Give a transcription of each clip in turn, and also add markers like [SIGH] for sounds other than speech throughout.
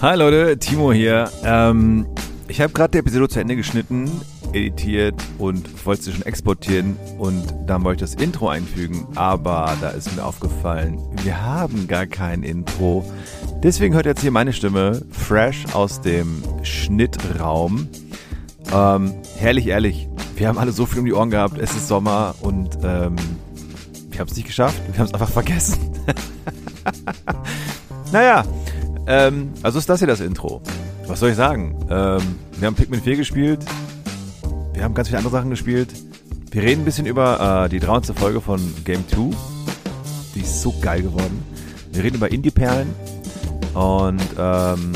Hi Leute, Timo hier. Ähm, ich habe gerade die Episode zu Ende geschnitten, editiert und wollte sie schon exportieren und dann wollte ich das Intro einfügen, aber da ist mir aufgefallen, wir haben gar kein Intro. Deswegen hört jetzt hier meine Stimme fresh aus dem Schnittraum. Ähm, herrlich, ehrlich, wir haben alle so viel um die Ohren gehabt, es ist Sommer und ähm, wir haben es nicht geschafft, wir haben es einfach vergessen. [LAUGHS] naja, ähm, also ist das hier das Intro. Was soll ich sagen? Ähm, wir haben Pikmin 4 gespielt. Wir haben ganz viele andere Sachen gespielt. Wir reden ein bisschen über äh, die 300. Folge von Game 2. Die ist so geil geworden. Wir reden über Indie-Perlen. Und ähm,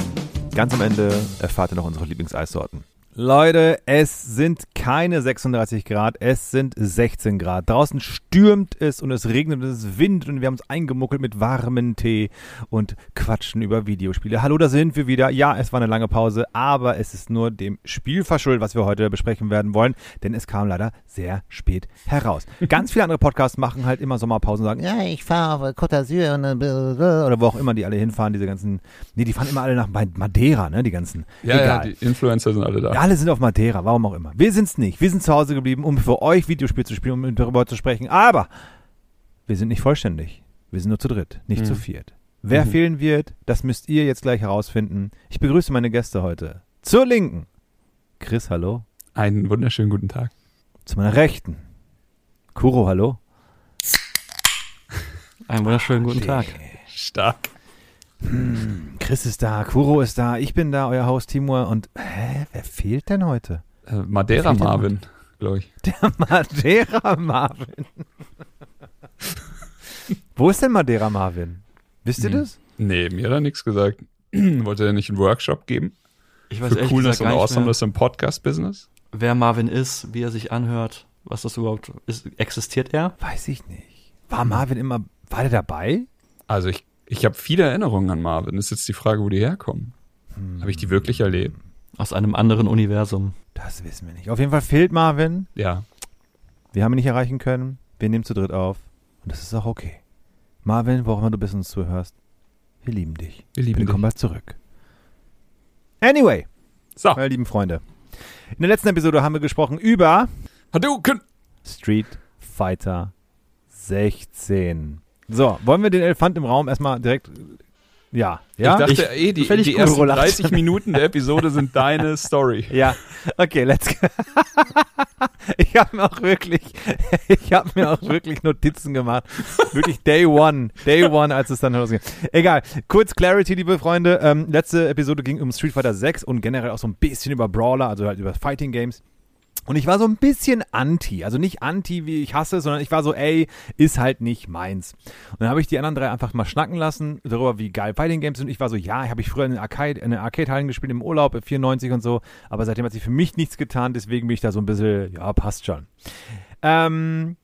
ganz am Ende erfahrt ihr noch unsere Lieblingseissorten. Leute, es sind keine 36 Grad, es sind 16 Grad. Draußen stürmt es und es regnet und es windet und wir haben uns eingemuckelt mit warmen Tee und quatschen über Videospiele. Hallo, da sind wir wieder. Ja, es war eine lange Pause, aber es ist nur dem Spiel verschuldet, was wir heute besprechen werden wollen, denn es kam leider sehr spät heraus. Ganz viele andere Podcasts machen halt immer Sommerpausen und sagen, ja, ich fahre auf Côte d'Azur oder wo auch immer die alle hinfahren, diese ganzen, nee, die fahren immer alle nach Madeira, ne, die ganzen. Ja, Egal. ja, die Influencer sind alle da. Ja, alle sind auf Madeira, warum auch immer. Wir sind's nicht. Wir sind zu Hause geblieben, um für euch Videospiel zu spielen, um darüber zu sprechen. Aber wir sind nicht vollständig. Wir sind nur zu dritt, nicht mhm. zu viert. Wer mhm. fehlen wird, das müsst ihr jetzt gleich herausfinden. Ich begrüße meine Gäste heute. Zur Linken. Chris, hallo. Einen wunderschönen guten Tag. Zu meiner Rechten. Kuro, hallo. Einen wunderschönen guten Tag. Stark. Hm, Chris ist da, Kuro ist da, ich bin da, euer Haus Timur und hä, wer fehlt denn heute? Äh, Madeira Marvin, glaube ich. Der [LAUGHS] Madeira Marvin. Wo ist denn Madeira Marvin? Wisst ihr hm. das? Nee, mir hat er nichts gesagt. [CLEARS THROAT] Wollte er nicht einen Workshop geben? Ich weiß Für Coolness und Awesomeness im Podcast-Business? Wer Marvin ist, wie er sich anhört, was das überhaupt ist. Existiert er? Weiß ich nicht. War Marvin immer, war der dabei? Also ich ich habe viele Erinnerungen an Marvin. Das ist jetzt die Frage, wo die herkommen. Hm. Habe ich die wirklich erlebt? Aus einem anderen Universum. Das wissen wir nicht. Auf jeden Fall fehlt Marvin. Ja. Wir haben ihn nicht erreichen können. Wir nehmen zu dritt auf. Und das ist auch okay. Marvin, wo auch immer du und uns zuhörst, wir lieben dich. Wir lieben Willkommen dich. Willkommen zurück. Anyway. So. Meine lieben Freunde. In der letzten Episode haben wir gesprochen über Hadouken! Street Fighter 16. So, wollen wir den Elefant im Raum erstmal direkt. Ja, ja. Ich dachte, ich, eh, die, die ersten 30 Minuten der Episode sind deine [LAUGHS] Story. Ja, okay, let's go. [LAUGHS] ich habe mir auch wirklich, [LAUGHS] ich habe mir auch wirklich Notizen gemacht. Wirklich Day One, Day One, als es dann losging. Egal, kurz Clarity, liebe Freunde. Ähm, letzte Episode ging um Street Fighter 6 und generell auch so ein bisschen über Brawler, also halt über Fighting Games. Und ich war so ein bisschen anti, also nicht anti, wie ich hasse, sondern ich war so, ey, ist halt nicht meins. Und dann habe ich die anderen drei einfach mal schnacken lassen darüber, wie geil Fighting Games sind. Und ich war so, ja, habe ich früher in den Arcade, in den Arcade-Hallen gespielt im Urlaub, 94 und so. Aber seitdem hat sich für mich nichts getan, deswegen bin ich da so ein bisschen, ja, passt schon. Ähm,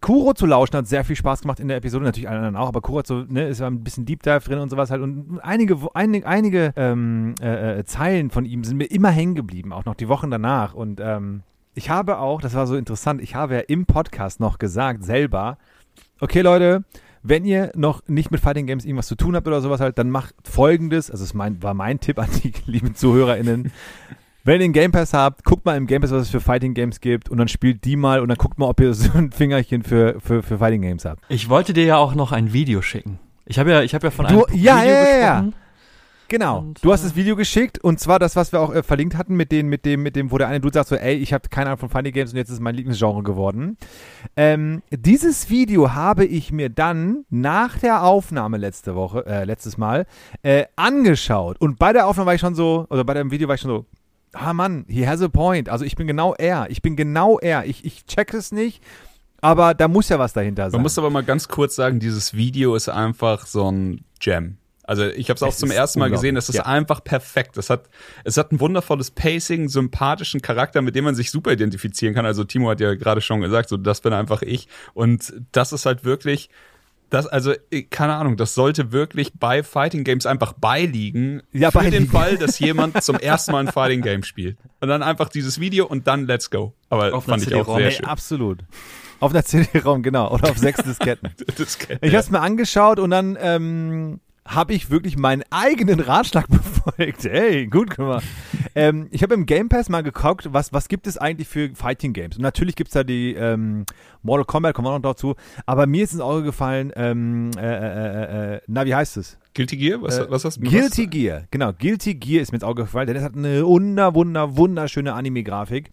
Kuro zu lauschen hat sehr viel Spaß gemacht in der Episode, natürlich alle anderen auch, aber Kuro hat so, ne, ist ein bisschen Deep Dive drin und sowas halt und einige, einige, einige ähm, äh, äh, Zeilen von ihm sind mir immer hängen geblieben, auch noch die Wochen danach und ähm, ich habe auch, das war so interessant, ich habe ja im Podcast noch gesagt, selber, okay Leute, wenn ihr noch nicht mit Fighting Games irgendwas zu tun habt oder sowas halt, dann macht folgendes, also es mein, war mein Tipp an die [LAUGHS] lieben ZuhörerInnen, wenn ihr einen Game Pass habt, guckt mal im Game Pass, was es für Fighting Games gibt und dann spielt die mal und dann guckt mal, ob ihr [LAUGHS] so ein Fingerchen für, für, für Fighting Games habt. Ich wollte dir ja auch noch ein Video schicken. Ich habe ja, ich habe ja von du, einem ja, Video ja, ja, gesprochen. Ja. Genau. Und, du hast das Video geschickt und zwar das, was wir auch äh, verlinkt hatten mit dem, mit dem, mit dem, wo der eine du sagst so, ey, ich habe keine Ahnung von Funny Games und jetzt ist mein Lieblingsgenre geworden. Ähm, dieses Video habe ich mir dann nach der Aufnahme letzte Woche, äh, letztes Mal, äh, angeschaut und bei der Aufnahme war ich schon so, oder bei dem Video war ich schon so, ah Mann, he has a point. Also ich bin genau er. Ich bin genau er. Ich, ich check es nicht. Aber da muss ja was dahinter sein. Man muss aber mal ganz kurz sagen, dieses Video ist einfach so ein Gem. Also ich habe es auch zum ersten Mal gesehen, das ist ja. einfach perfekt. Es hat, es hat ein wundervolles Pacing, sympathischen Charakter, mit dem man sich super identifizieren kann. Also Timo hat ja gerade schon gesagt, so das bin einfach ich. Und das ist halt wirklich, das, also, keine Ahnung, das sollte wirklich bei Fighting Games einfach beiliegen. Ja, für beiliegen. den Fall, dass [LAUGHS] jemand zum ersten Mal ein Fighting Game spielt. Und dann einfach dieses Video und dann let's go. Aber auf fand ich auch sehr schön. absolut. Auf einer CD-Raum, genau. Oder auf sechs [LAUGHS] Disketten. Disketten ich habe es mir angeschaut und dann ähm, habe ich wirklich meinen eigenen Ratschlag [LAUGHS] befolgt. Hey, gut gemacht. ähm, ich habe im Game Pass mal geguckt, was, was gibt es eigentlich für Fighting Games? Und natürlich gibt es da die ähm, Mortal Kombat, kommen wir noch dazu. Aber mir ist ins Auge gefallen, ähm, äh, äh, äh, na, wie heißt es? Guilty Gear? Was, was hast du Guilty was? Gear, genau. Guilty Gear ist mir ins Auge gefallen, denn es hat eine wunder, wunder, wunderschöne Anime-Grafik.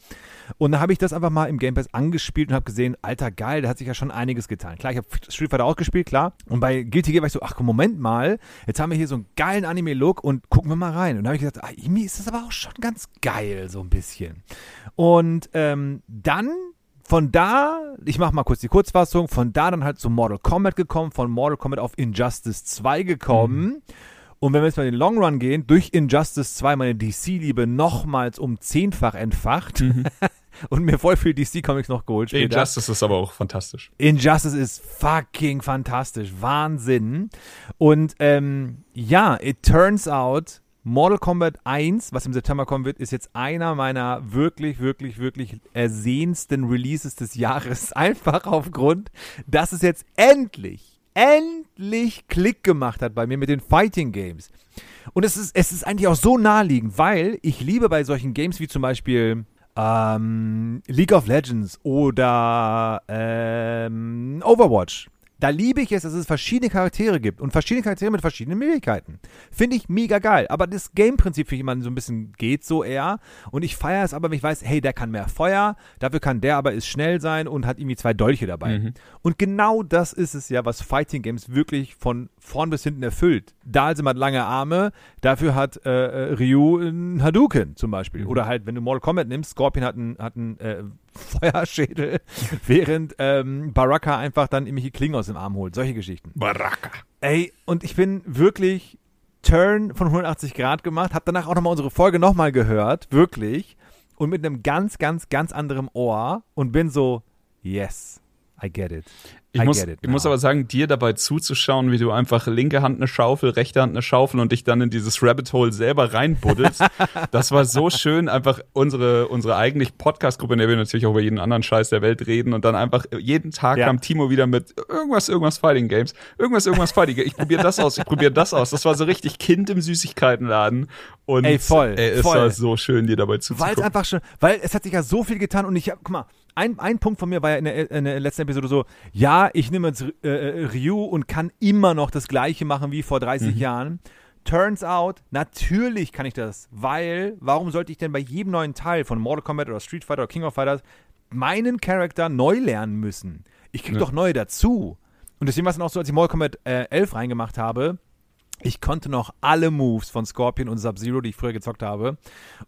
Und dann habe ich das einfach mal im Game Pass angespielt und habe gesehen, alter geil, da hat sich ja schon einiges getan. Klar, ich habe Street Fighter auch gespielt, klar. Und bei Guilty Gear war ich so, ach Moment mal, jetzt haben wir hier so einen geilen Anime-Look und gucken wir mal rein. Und dann habe ich gesagt, ah, irgendwie ist das aber auch schon ganz geil, so ein bisschen. Und ähm, dann von da, ich mache mal kurz die Kurzfassung, von da dann halt zu Mortal Kombat gekommen, von Mortal Kombat auf Injustice 2 gekommen. Mhm. Und wenn wir jetzt mal in den Long Run gehen, durch Injustice 2 meine DC-Liebe nochmals um zehnfach entfacht. Mhm. [LAUGHS] und mir voll viel DC-Comics noch geholt. Später. Injustice ist aber auch fantastisch. Injustice ist fucking fantastisch. Wahnsinn. Und ähm, ja, it turns out, Mortal Kombat 1, was im September kommen wird, ist jetzt einer meiner wirklich, wirklich, wirklich ersehnsten Releases des Jahres. [LAUGHS] Einfach aufgrund, dass es jetzt endlich, endlich Klick gemacht hat bei mir mit den Fighting Games. Und es ist, es ist eigentlich auch so naheliegend, weil ich liebe bei solchen Games wie zum Beispiel ähm, League of Legends oder ähm, Overwatch da liebe ich es, dass es verschiedene Charaktere gibt und verschiedene Charaktere mit verschiedenen Möglichkeiten. Finde ich mega geil. Aber das Game-Prinzip für jemanden so ein bisschen geht so eher. Und ich feiere es aber, wenn ich weiß, hey, der kann mehr Feuer, dafür kann der aber ist schnell sein und hat irgendwie zwei Dolche dabei. Mhm. Und genau das ist es ja, was Fighting Games wirklich von vorn bis hinten erfüllt. Dalsim hat lange Arme, dafür hat äh, äh Ryu einen Hadouken zum Beispiel. Mhm. Oder halt, wenn du Mortal Kombat nimmst, Scorpion hat einen, hat einen äh, [LAUGHS] Feuerschädel, während ähm, Baraka einfach dann irgendwelche Klingen aus dem Arm holt. Solche Geschichten. Baraka. Ey, und ich bin wirklich Turn von 180 Grad gemacht, hab danach auch nochmal unsere Folge nochmal gehört, wirklich, und mit einem ganz, ganz, ganz anderen Ohr und bin so, yes, I get it. Ich, muss, ich muss aber sagen, dir dabei zuzuschauen, wie du einfach linke Hand eine Schaufel, rechte Hand eine Schaufel und dich dann in dieses Rabbit Hole selber reinbuddelst, [LAUGHS] das war so schön. Einfach unsere, unsere eigentlich Podcast-Gruppe, in der wir natürlich auch über jeden anderen Scheiß der Welt reden und dann einfach jeden Tag ja. kam Timo wieder mit irgendwas, irgendwas Fighting Games, irgendwas, irgendwas Fighting Games. Ich probiere das aus, ich probiere das aus. Das war so richtig Kind im Süßigkeitenladen. Und ey, voll, ey, es voll. war so schön, dir dabei zuzugucken. Weil es einfach schon, weil es hat sich ja so viel getan und ich hab, guck mal, ein, ein Punkt von mir war ja in der, in der letzten Episode so, ja, ich nehme jetzt äh, äh, Ryu und kann immer noch das gleiche machen wie vor 30 mhm. Jahren. Turns out, natürlich kann ich das, weil, warum sollte ich denn bei jedem neuen Teil von Mortal Kombat oder Street Fighter oder King of Fighters meinen Charakter neu lernen müssen? Ich krieg ja. doch neue dazu. Und deswegen war es dann auch so, als ich Mortal Kombat äh, 11 reingemacht habe, ich konnte noch alle Moves von Scorpion und Sub-Zero, die ich früher gezockt habe.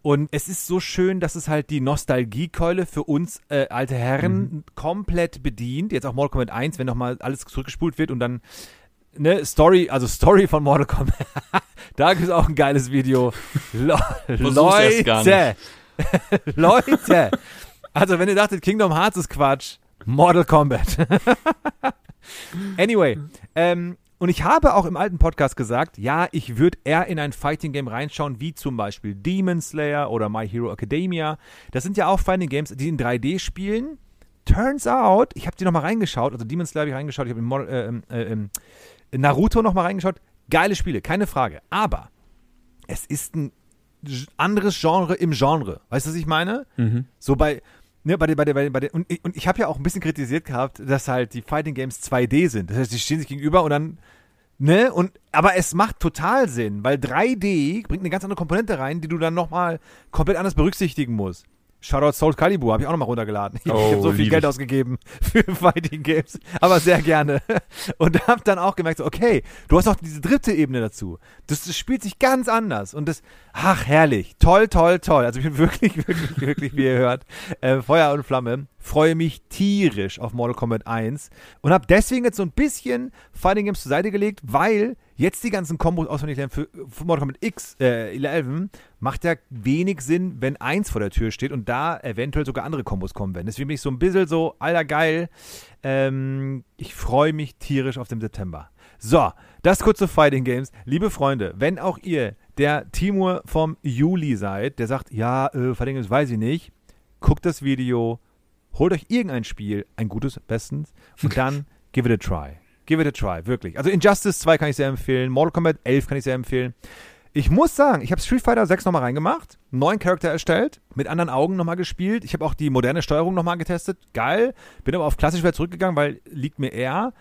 Und es ist so schön, dass es halt die Nostalgiekeule für uns äh, alte Herren mhm. komplett bedient. Jetzt auch Mortal Kombat 1, wenn nochmal alles zurückgespult wird und dann ne, Story, also Story von Mortal Kombat. [LAUGHS] da gibt es auch ein geiles Video. [LAUGHS] Le Leute! [LAUGHS] Leute! Also, wenn ihr dachtet, Kingdom Hearts ist Quatsch, Mortal Kombat. anyway, ähm, und ich habe auch im alten Podcast gesagt, ja, ich würde eher in ein Fighting Game reinschauen, wie zum Beispiel Demon Slayer oder My Hero Academia. Das sind ja auch Fighting Games, die in 3D spielen. Turns out, ich habe die nochmal reingeschaut, also Demon Slayer habe ich reingeschaut, ich habe äh, äh, äh, Naruto nochmal reingeschaut. Geile Spiele, keine Frage. Aber es ist ein anderes Genre im Genre. Weißt du, was ich meine? Mhm. So bei, Ne, bei der, bei der, bei der, und, und ich habe ja auch ein bisschen kritisiert gehabt, dass halt die Fighting Games 2D sind. Das heißt, die stehen sich gegenüber und dann, ne, und, aber es macht total Sinn, weil 3D bringt eine ganz andere Komponente rein, die du dann nochmal komplett anders berücksichtigen musst. Shoutout Soul Calibur, habe ich auch nochmal runtergeladen. Ich oh, habe so viel Geld ich. ausgegeben [LAUGHS] für Fighting Games, aber sehr gerne. [LAUGHS] Und habe dann auch gemerkt, so, okay, du hast auch diese dritte Ebene dazu. Das, das, spielt sich ganz anders. Und das, ach, herrlich. Toll, toll, toll. Also ich bin [LAUGHS] wirklich, wirklich, wirklich, wie ihr hört, äh, Feuer und Flamme. Freue mich tierisch auf Mortal Kombat 1 und habe deswegen jetzt so ein bisschen Fighting Games zur Seite gelegt, weil Jetzt die ganzen Kombos auswendig lernen für, für Mortal Kombat X, äh, 11, macht ja wenig Sinn, wenn eins vor der Tür steht und da eventuell sogar andere Kombos kommen werden. Deswegen bin ich so ein bisschen so, alter geil. Ähm, ich freue mich tierisch auf den September. So, das kurz zu Fighting Games. Liebe Freunde, wenn auch ihr der Timur vom Juli seid, der sagt, ja, äh, Fighting Games weiß ich nicht, guckt das Video, holt euch irgendein Spiel, ein gutes bestens, und dann [LAUGHS] give it a try. Give it a try, wirklich. Also Injustice 2 kann ich sehr empfehlen, Mortal Kombat 11 kann ich sehr empfehlen. Ich muss sagen, ich habe Street Fighter 6 nochmal reingemacht, neuen Charakter erstellt, mit anderen Augen nochmal gespielt. Ich habe auch die moderne Steuerung nochmal getestet. Geil. Bin aber auf klassisch wieder zurückgegangen, weil liegt mir eher.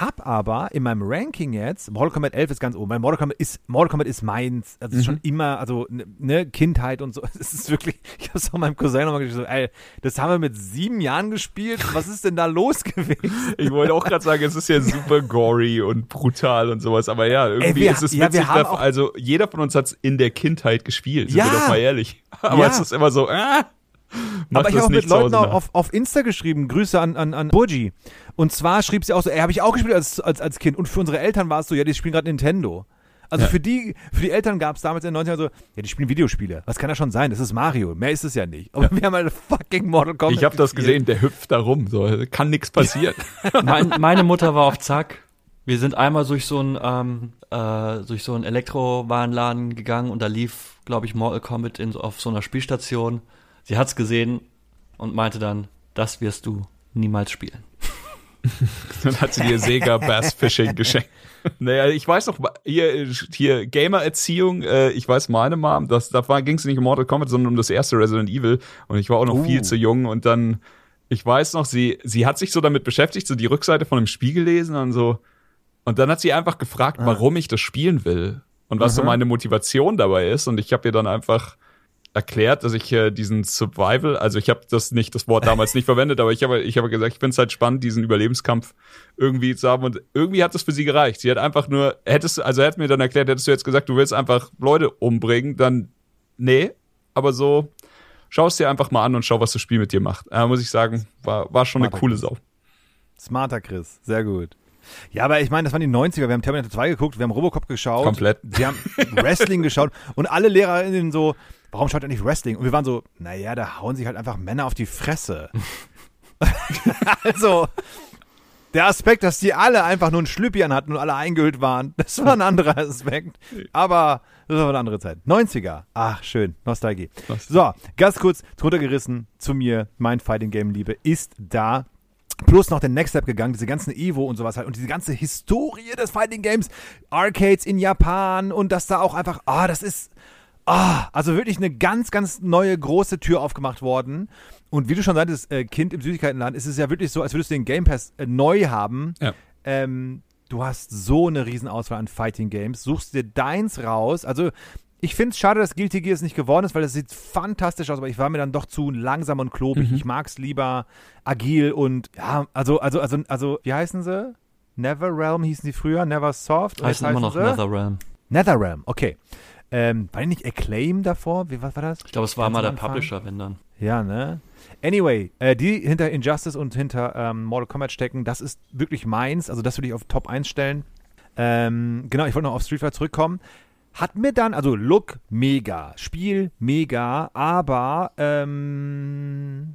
Hab aber in meinem Ranking jetzt, Mortal Kombat 11 ist ganz oben, weil Mortal Kombat ist, Mortal Kombat ist meins. Also, es ist schon mhm. immer, also, ne, Kindheit und so. [LAUGHS] Es ist wirklich, ich hab's auch meinem Cousin nochmal gesagt, ey, das haben wir mit sieben Jahren gespielt. Was ist denn da los [LAUGHS] gewesen? Ich wollte auch gerade sagen, es ist ja [LAUGHS] super gory und brutal und sowas, aber ja, irgendwie ey, wir, ist es witzig, ja, also, jeder von uns hat's in der Kindheit gespielt, sind ja, wir doch mal ehrlich. Aber ja. es ist immer so, ah, aber ich habe auch mit Leuten auf, auf Insta geschrieben, Grüße an, an, an Burgi. Und zwar schrieb sie auch so, ey, habe ich auch gespielt als, als, als Kind. Und für unsere Eltern war es so, ja, die spielen gerade Nintendo. Also ja. für die, für die Eltern gab es damals in den 90ern so, ja, die spielen Videospiele. Was kann das schon sein? Das ist Mario. Mehr ist es ja nicht. Aber ja. wir haben halt fucking Mortal Kombat. Ich habe das gesehen, der hüpft da rum. So, kann nichts passieren. [LAUGHS] mein, meine Mutter war auf Zack. Wir sind einmal durch so ein ähm, äh, durch so einen Elektrowarenladen gegangen und da lief, glaube ich, Mortal Kombat in, auf so einer Spielstation. Sie hat's gesehen und meinte dann, das wirst du niemals spielen. [LAUGHS] dann hat sie dir Sega Bass Fishing geschenkt. [LAUGHS] Naja, ich weiß noch, hier, hier Gamer-Erziehung, äh, ich weiß meine Mom, das, da ging es nicht um Mortal Kombat, sondern um das erste Resident Evil. Und ich war auch noch uh. viel zu jung und dann, ich weiß noch, sie, sie hat sich so damit beschäftigt, so die Rückseite von dem Spiel gelesen und so. Und dann hat sie einfach gefragt, ah. warum ich das spielen will und was Aha. so meine Motivation dabei ist. Und ich habe ihr dann einfach erklärt, dass ich äh, diesen Survival, also ich habe das nicht, das Wort damals nicht verwendet, aber ich habe ich habe gesagt, ich finde es halt spannend, diesen Überlebenskampf irgendwie zu haben und irgendwie hat das für sie gereicht. Sie hat einfach nur, hättest also er hat mir dann erklärt, hättest du jetzt gesagt, du willst einfach Leute umbringen, dann nee, aber so schau es dir einfach mal an und schau, was das Spiel mit dir macht. Äh, muss ich sagen, war war schon Smarter eine coole Sau. Smarter Chris, sehr gut. Ja, aber ich meine, das waren die 90er. Wir haben Terminator 2 geguckt, wir haben Robocop geschaut. Komplett. Wir haben [LAUGHS] Wrestling geschaut und alle LehrerInnen so, warum schaut er nicht Wrestling? Und wir waren so, naja, da hauen sich halt einfach Männer auf die Fresse. [LAUGHS] also, der Aspekt, dass die alle einfach nur ein Schlüppi hatten und alle eingehüllt waren, das war ein anderer Aspekt. Aber das war eine andere Zeit. 90er. Ach, schön. Nostalgie. So, ganz kurz runtergerissen zu mir. Mein Fighting Game Liebe ist da. Plus noch den Next Step gegangen, diese ganzen Evo und sowas halt und diese ganze Historie des Fighting Games, Arcades in Japan und dass da auch einfach, ah, das ist, Ah, also wirklich eine ganz, ganz neue große Tür aufgemacht worden. Und wie du schon sagtest, äh, Kind im Süßigkeitenladen, ist es ja wirklich so, als würdest du den Game Pass äh, neu haben. Ja. Ähm, du hast so eine Riesenauswahl an Fighting Games, suchst dir deins raus. Also ich finde es schade, dass Guilty Gear es nicht geworden ist, weil das sieht fantastisch aus, aber ich war mir dann doch zu langsam und klobig. Mhm. Ich mag es lieber agil und ja, also, also, also, also, wie heißen sie? Neverrealm hießen sie früher, Never Soft. Heißen immer noch Netherrealm. Netherrealm, okay. Ähm, war nicht Acclaim davor? Wie, was war das? Ich glaube, es war Ganz mal der Publisher, wenn dann. Ja, ne? Anyway, äh, die hinter Injustice und hinter ähm, Mortal Kombat stecken, das ist wirklich meins. Also das würde ich auf Top 1 stellen. Ähm, genau, ich wollte noch auf Street Fighter zurückkommen. Hat mir dann, also Look mega, Spiel mega, aber ähm,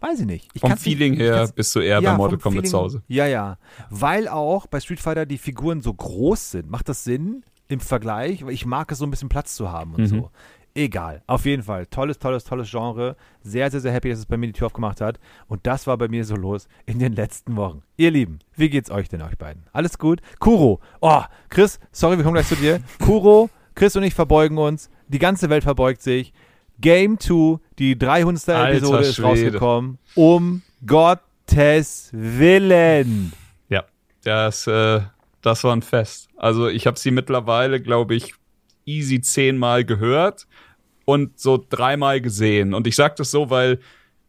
weiß ich nicht. Ich vom Feeling nicht, her bist du eher ja, bei Mortal Kombat zu Hause. Ja, ja. Weil auch bei Street Fighter die Figuren so groß sind. Macht das Sinn? im Vergleich, weil ich mag es so ein bisschen Platz zu haben und mhm. so. Egal, auf jeden Fall. Tolles, tolles, tolles Genre. Sehr, sehr, sehr happy, dass es bei mir die Tür aufgemacht hat. Und das war bei mir so los in den letzten Wochen. Ihr Lieben, wie geht's euch denn, euch beiden? Alles gut? Kuro. Oh, Chris, sorry, wir kommen gleich zu dir. [LAUGHS] Kuro, Chris und ich verbeugen uns. Die ganze Welt verbeugt sich. Game 2, die 300. Alter Episode ist rausgekommen. Um Gottes Willen. Ja, das, äh, das war ein Fest. Also ich habe sie mittlerweile, glaube ich, easy zehnmal gehört und so dreimal gesehen. Und ich sage das so, weil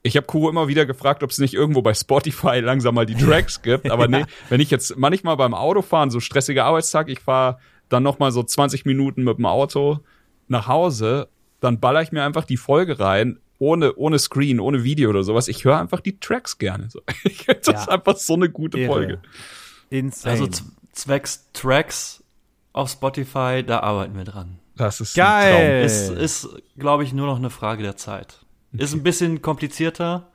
ich habe Kuro immer wieder gefragt, ob es nicht irgendwo bei Spotify [LAUGHS] langsam mal die Tracks gibt. Aber [LAUGHS] nee, wenn ich jetzt manchmal beim Autofahren, so stressiger Arbeitstag, ich fahre dann noch mal so 20 Minuten mit dem Auto nach Hause, dann baller ich mir einfach die Folge rein, ohne, ohne Screen, ohne Video oder sowas. Ich höre einfach die Tracks gerne. [LAUGHS] das ja. ist einfach so eine gute Irre. Folge. Insane. Also zwecks Tracks auf Spotify, da arbeiten wir dran. Das ist geil. Ist, ist glaube ich, nur noch eine Frage der Zeit. Okay. Ist ein bisschen komplizierter,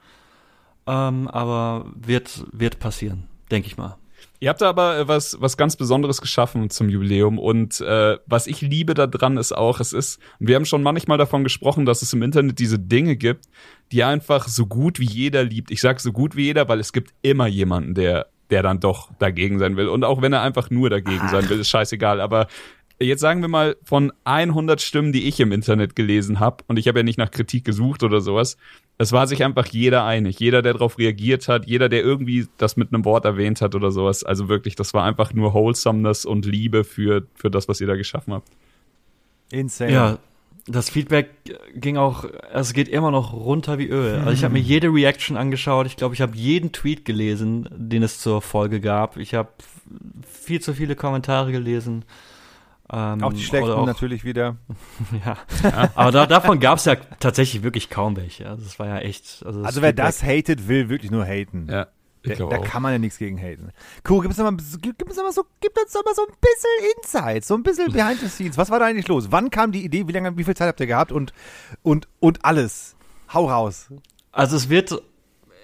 ähm, aber wird, wird passieren, denke ich mal. Ihr habt da aber äh, was, was ganz Besonderes geschaffen zum Jubiläum und äh, was ich liebe daran ist auch, es ist, wir haben schon manchmal davon gesprochen, dass es im Internet diese Dinge gibt, die einfach so gut wie jeder liebt. Ich sage so gut wie jeder, weil es gibt immer jemanden, der der dann doch dagegen sein will. Und auch wenn er einfach nur dagegen Ach. sein will, ist scheißegal. Aber jetzt sagen wir mal von 100 Stimmen, die ich im Internet gelesen habe, und ich habe ja nicht nach Kritik gesucht oder sowas, es war sich einfach jeder einig. Jeder, der darauf reagiert hat, jeder, der irgendwie das mit einem Wort erwähnt hat oder sowas. Also wirklich, das war einfach nur Wholesomeness und Liebe für, für das, was ihr da geschaffen habt. Insane. Ja, das Feedback ging auch, es geht immer noch runter wie Öl. Also ich habe mir [LAUGHS] jede Reaction angeschaut. Ich glaube, ich habe jeden Tweet gelesen, den es zur Folge gab. Ich habe viel zu viele Kommentare gelesen. Ähm, auch die schlechten auch, natürlich wieder. ja. [LAUGHS] ja. Aber da, davon gab es ja tatsächlich wirklich kaum welche. Also das war ja echt. Also, also wer das hatet, will wirklich nur haten. Ja. Da, da kann man ja nichts gegen haten. Cool, gib uns, mal, gib, uns mal so, gib uns doch mal so ein bisschen Insights, so ein bisschen Behind the Scenes. Was war da eigentlich los? Wann kam die Idee? Wie lange, wie viel Zeit habt ihr gehabt? Und, und, und alles. Hau raus. Also es wird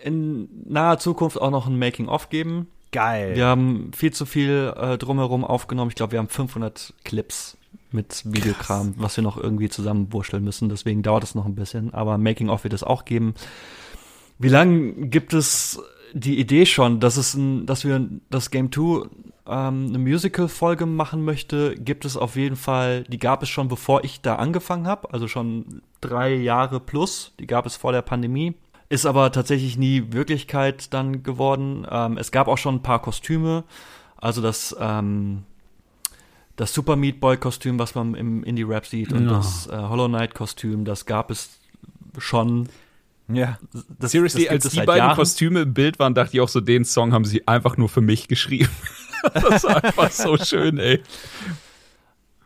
in naher Zukunft auch noch ein Making-of geben. Geil. Wir haben viel zu viel äh, drumherum aufgenommen. Ich glaube, wir haben 500 Clips mit Videokram, Krass. was wir noch irgendwie zusammenwurschteln müssen. Deswegen dauert es noch ein bisschen. Aber Making-of wird es auch geben. Wie lange gibt es die Idee schon, dass es ein, dass wir das Game 2 ähm, eine Musical-Folge machen möchte, gibt es auf jeden Fall, die gab es schon bevor ich da angefangen habe, also schon drei Jahre plus, die gab es vor der Pandemie. Ist aber tatsächlich nie Wirklichkeit dann geworden. Ähm, es gab auch schon ein paar Kostüme, also das, ähm, das Super Meat Boy Kostüm, was man im Indie-Rap sieht, und ja. das äh, Hollow Knight Kostüm, das gab es schon ja. Das, Seriously, das als die beiden Jahren. Kostüme im Bild waren, dachte ich auch so, den Song haben sie einfach nur für mich geschrieben. [LAUGHS] das war einfach so schön, ey.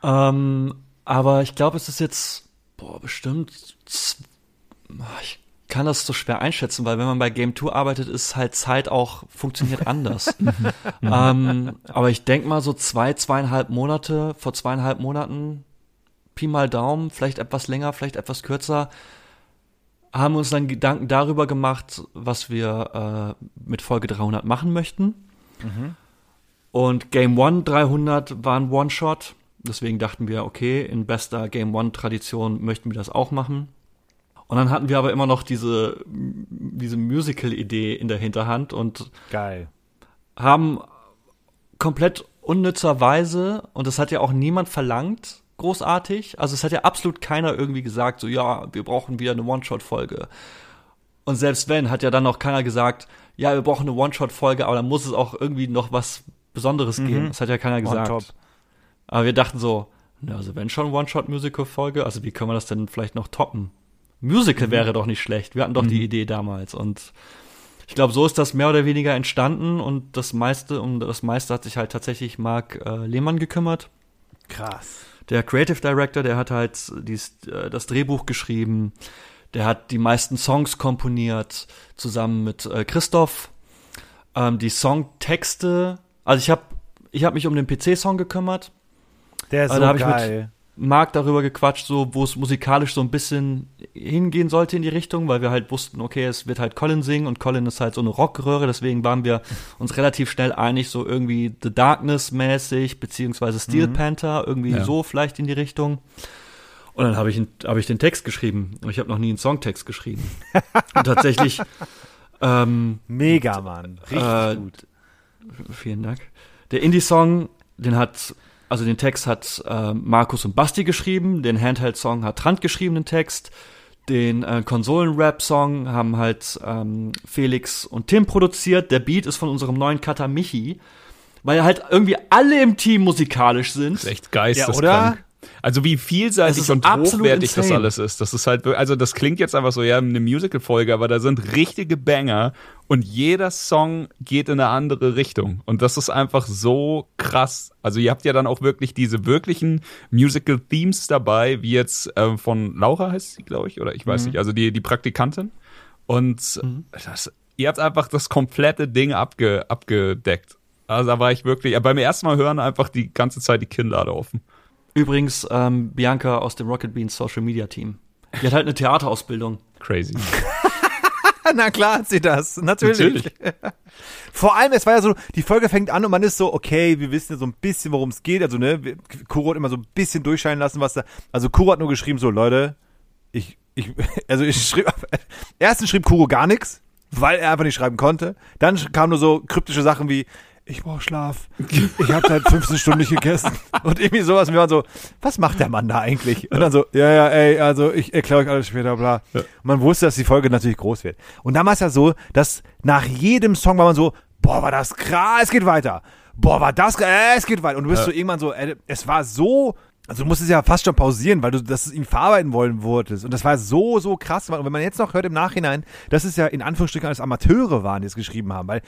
Ähm, aber ich glaube, es ist jetzt, boah, bestimmt, ich kann das so schwer einschätzen, weil wenn man bei Game 2 arbeitet, ist halt Zeit auch, funktioniert anders. [LAUGHS] ähm, aber ich denke mal so zwei, zweieinhalb Monate, vor zweieinhalb Monaten, Pi mal Daumen, vielleicht etwas länger, vielleicht etwas kürzer, haben uns dann Gedanken darüber gemacht, was wir äh, mit Folge 300 machen möchten. Mhm. Und Game One 300 war ein One-Shot. Deswegen dachten wir, okay, in bester Game One-Tradition möchten wir das auch machen. Und dann hatten wir aber immer noch diese, diese Musical-Idee in der Hinterhand und Geil. haben komplett unnützerweise, und das hat ja auch niemand verlangt, großartig. Also es hat ja absolut keiner irgendwie gesagt, so ja, wir brauchen wieder eine One-Shot-Folge. Und selbst wenn, hat ja dann noch keiner gesagt, ja, wir brauchen eine One-Shot-Folge, aber dann muss es auch irgendwie noch was Besonderes mhm. geben. Das hat ja keiner gesagt. Aber wir dachten so, na, also wenn schon One-Shot-Musical-Folge, also wie können wir das denn vielleicht noch toppen? Musical mhm. wäre doch nicht schlecht. Wir hatten doch mhm. die Idee damals und ich glaube, so ist das mehr oder weniger entstanden und das meiste, um das meiste hat sich halt tatsächlich Marc äh, Lehmann gekümmert. Krass der Creative Director, der hat halt dies, äh, das Drehbuch geschrieben, der hat die meisten Songs komponiert, zusammen mit äh, Christoph. Ähm, die Songtexte, also ich habe ich hab mich um den PC-Song gekümmert. Der ist also, so geil. Marc darüber gequatscht, so wo es musikalisch so ein bisschen hingehen sollte in die Richtung, weil wir halt wussten, okay, es wird halt Colin singen und Colin ist halt so eine Rockröhre, deswegen waren wir uns relativ schnell einig, so irgendwie The Darkness mäßig, beziehungsweise Steel mhm. Panther, irgendwie ja. so vielleicht in die Richtung. Und dann habe ich, hab ich den Text geschrieben. Und ich habe noch nie einen Songtext geschrieben. und tatsächlich. [LAUGHS] Ähm, Mega, Mann. Richtig äh, gut. Vielen Dank. Der Indie-Song, den hat also den Text hat äh, Markus und Basti geschrieben, den Handheld-Song hat Trant geschrieben, den Text. Den äh, Konsolen-Rap-Song haben halt ähm, Felix und Tim produziert. Der Beat ist von unserem neuen Cutter Michi. Weil halt irgendwie alle im Team musikalisch sind. Das ist echt geisteskrank. Ja, oder? Also wie vielseitig und hochwertig insane. das alles ist. Das ist halt, also das klingt jetzt einfach so, ja, eine Musical-Folge, aber da sind richtige Banger und jeder Song geht in eine andere Richtung. Und das ist einfach so krass. Also ihr habt ja dann auch wirklich diese wirklichen Musical-Themes dabei, wie jetzt äh, von Laura heißt sie, glaube ich, oder ich weiß mhm. nicht, also die, die Praktikantin. Und mhm. das, ihr habt einfach das komplette Ding abge, abgedeckt. Also da war ich wirklich, beim ersten Mal hören einfach die ganze Zeit die Kinnlade offen. Übrigens, ähm, Bianca aus dem Rocket Beans Social Media Team. Die hat halt eine Theaterausbildung. Crazy. [LAUGHS] Na klar hat sie das, natürlich. natürlich. [LAUGHS] Vor allem, es war ja so, die Folge fängt an und man ist so, okay, wir wissen ja so ein bisschen, worum es geht. Also, ne, Kuro hat immer so ein bisschen durchscheinen lassen, was da. Also, Kuro hat nur geschrieben, so, Leute, ich, ich, [LAUGHS] also ich schrieb, erstens schrieb Kuro gar nichts. weil er einfach nicht schreiben konnte. Dann kamen nur so kryptische Sachen wie, ich brauche Schlaf. Ich habe seit 15 Stunden nicht gegessen. Und irgendwie sowas. Und wir waren so, was macht der Mann da eigentlich? Und dann so, ja, ja, ey, also ich erkläre euch alles später, bla. Ja. Und man wusste, dass die Folge natürlich groß wird. Und damals ja so, dass nach jedem Song war man so, boah, war das krass, es geht weiter. Boah, war das krass, äh, es geht weiter. Und du bist ja. so irgendwann so, äh, es war so also du musstest ja fast schon pausieren, weil du das ihm verarbeiten wollen wolltest. Und das war so, so krass. Und wenn man jetzt noch hört im Nachhinein, dass es ja in Anführungsstrichen als Amateure waren, die es geschrieben haben, weil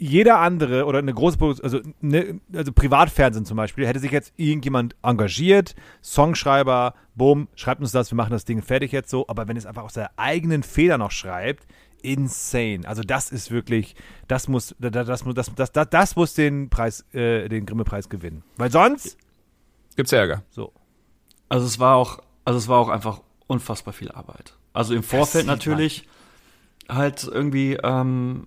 jeder andere oder eine große Produktion, also, ne, also Privatfernsehen zum Beispiel, hätte sich jetzt irgendjemand engagiert, Songschreiber, boom, schreibt uns das, wir machen das Ding fertig jetzt so. Aber wenn es einfach aus der eigenen Feder noch schreibt, insane. Also das ist wirklich, das muss, das, das, das, das, das, das muss den Preis, äh, den Grimme-Preis gewinnen. Weil sonst gibt's Ärger. So. Also es war auch, also es war auch einfach unfassbar viel Arbeit. Also im Vorfeld natürlich man. halt irgendwie ähm,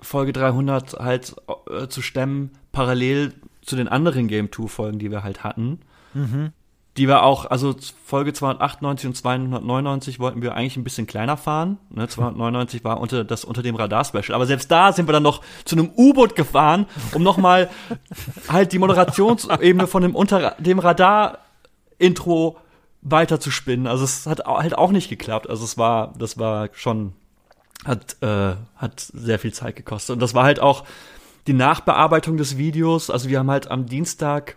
Folge 300 halt äh, zu stemmen, parallel zu den anderen Game 2 Folgen, die wir halt hatten. Mhm. Die wir auch, also Folge 298 und 299 wollten wir eigentlich ein bisschen kleiner fahren. Ne, 299 war unter das unter dem Radar-Special. Aber selbst da sind wir dann noch zu einem U-Boot gefahren, um nochmal [LAUGHS] halt die Moderationsebene von dem unter dem Radar-Intro weiter zu spinnen. Also es hat halt auch nicht geklappt. Also es war, das war schon hat, äh, hat sehr viel Zeit gekostet. Und das war halt auch die Nachbearbeitung des Videos. Also wir haben halt am Dienstag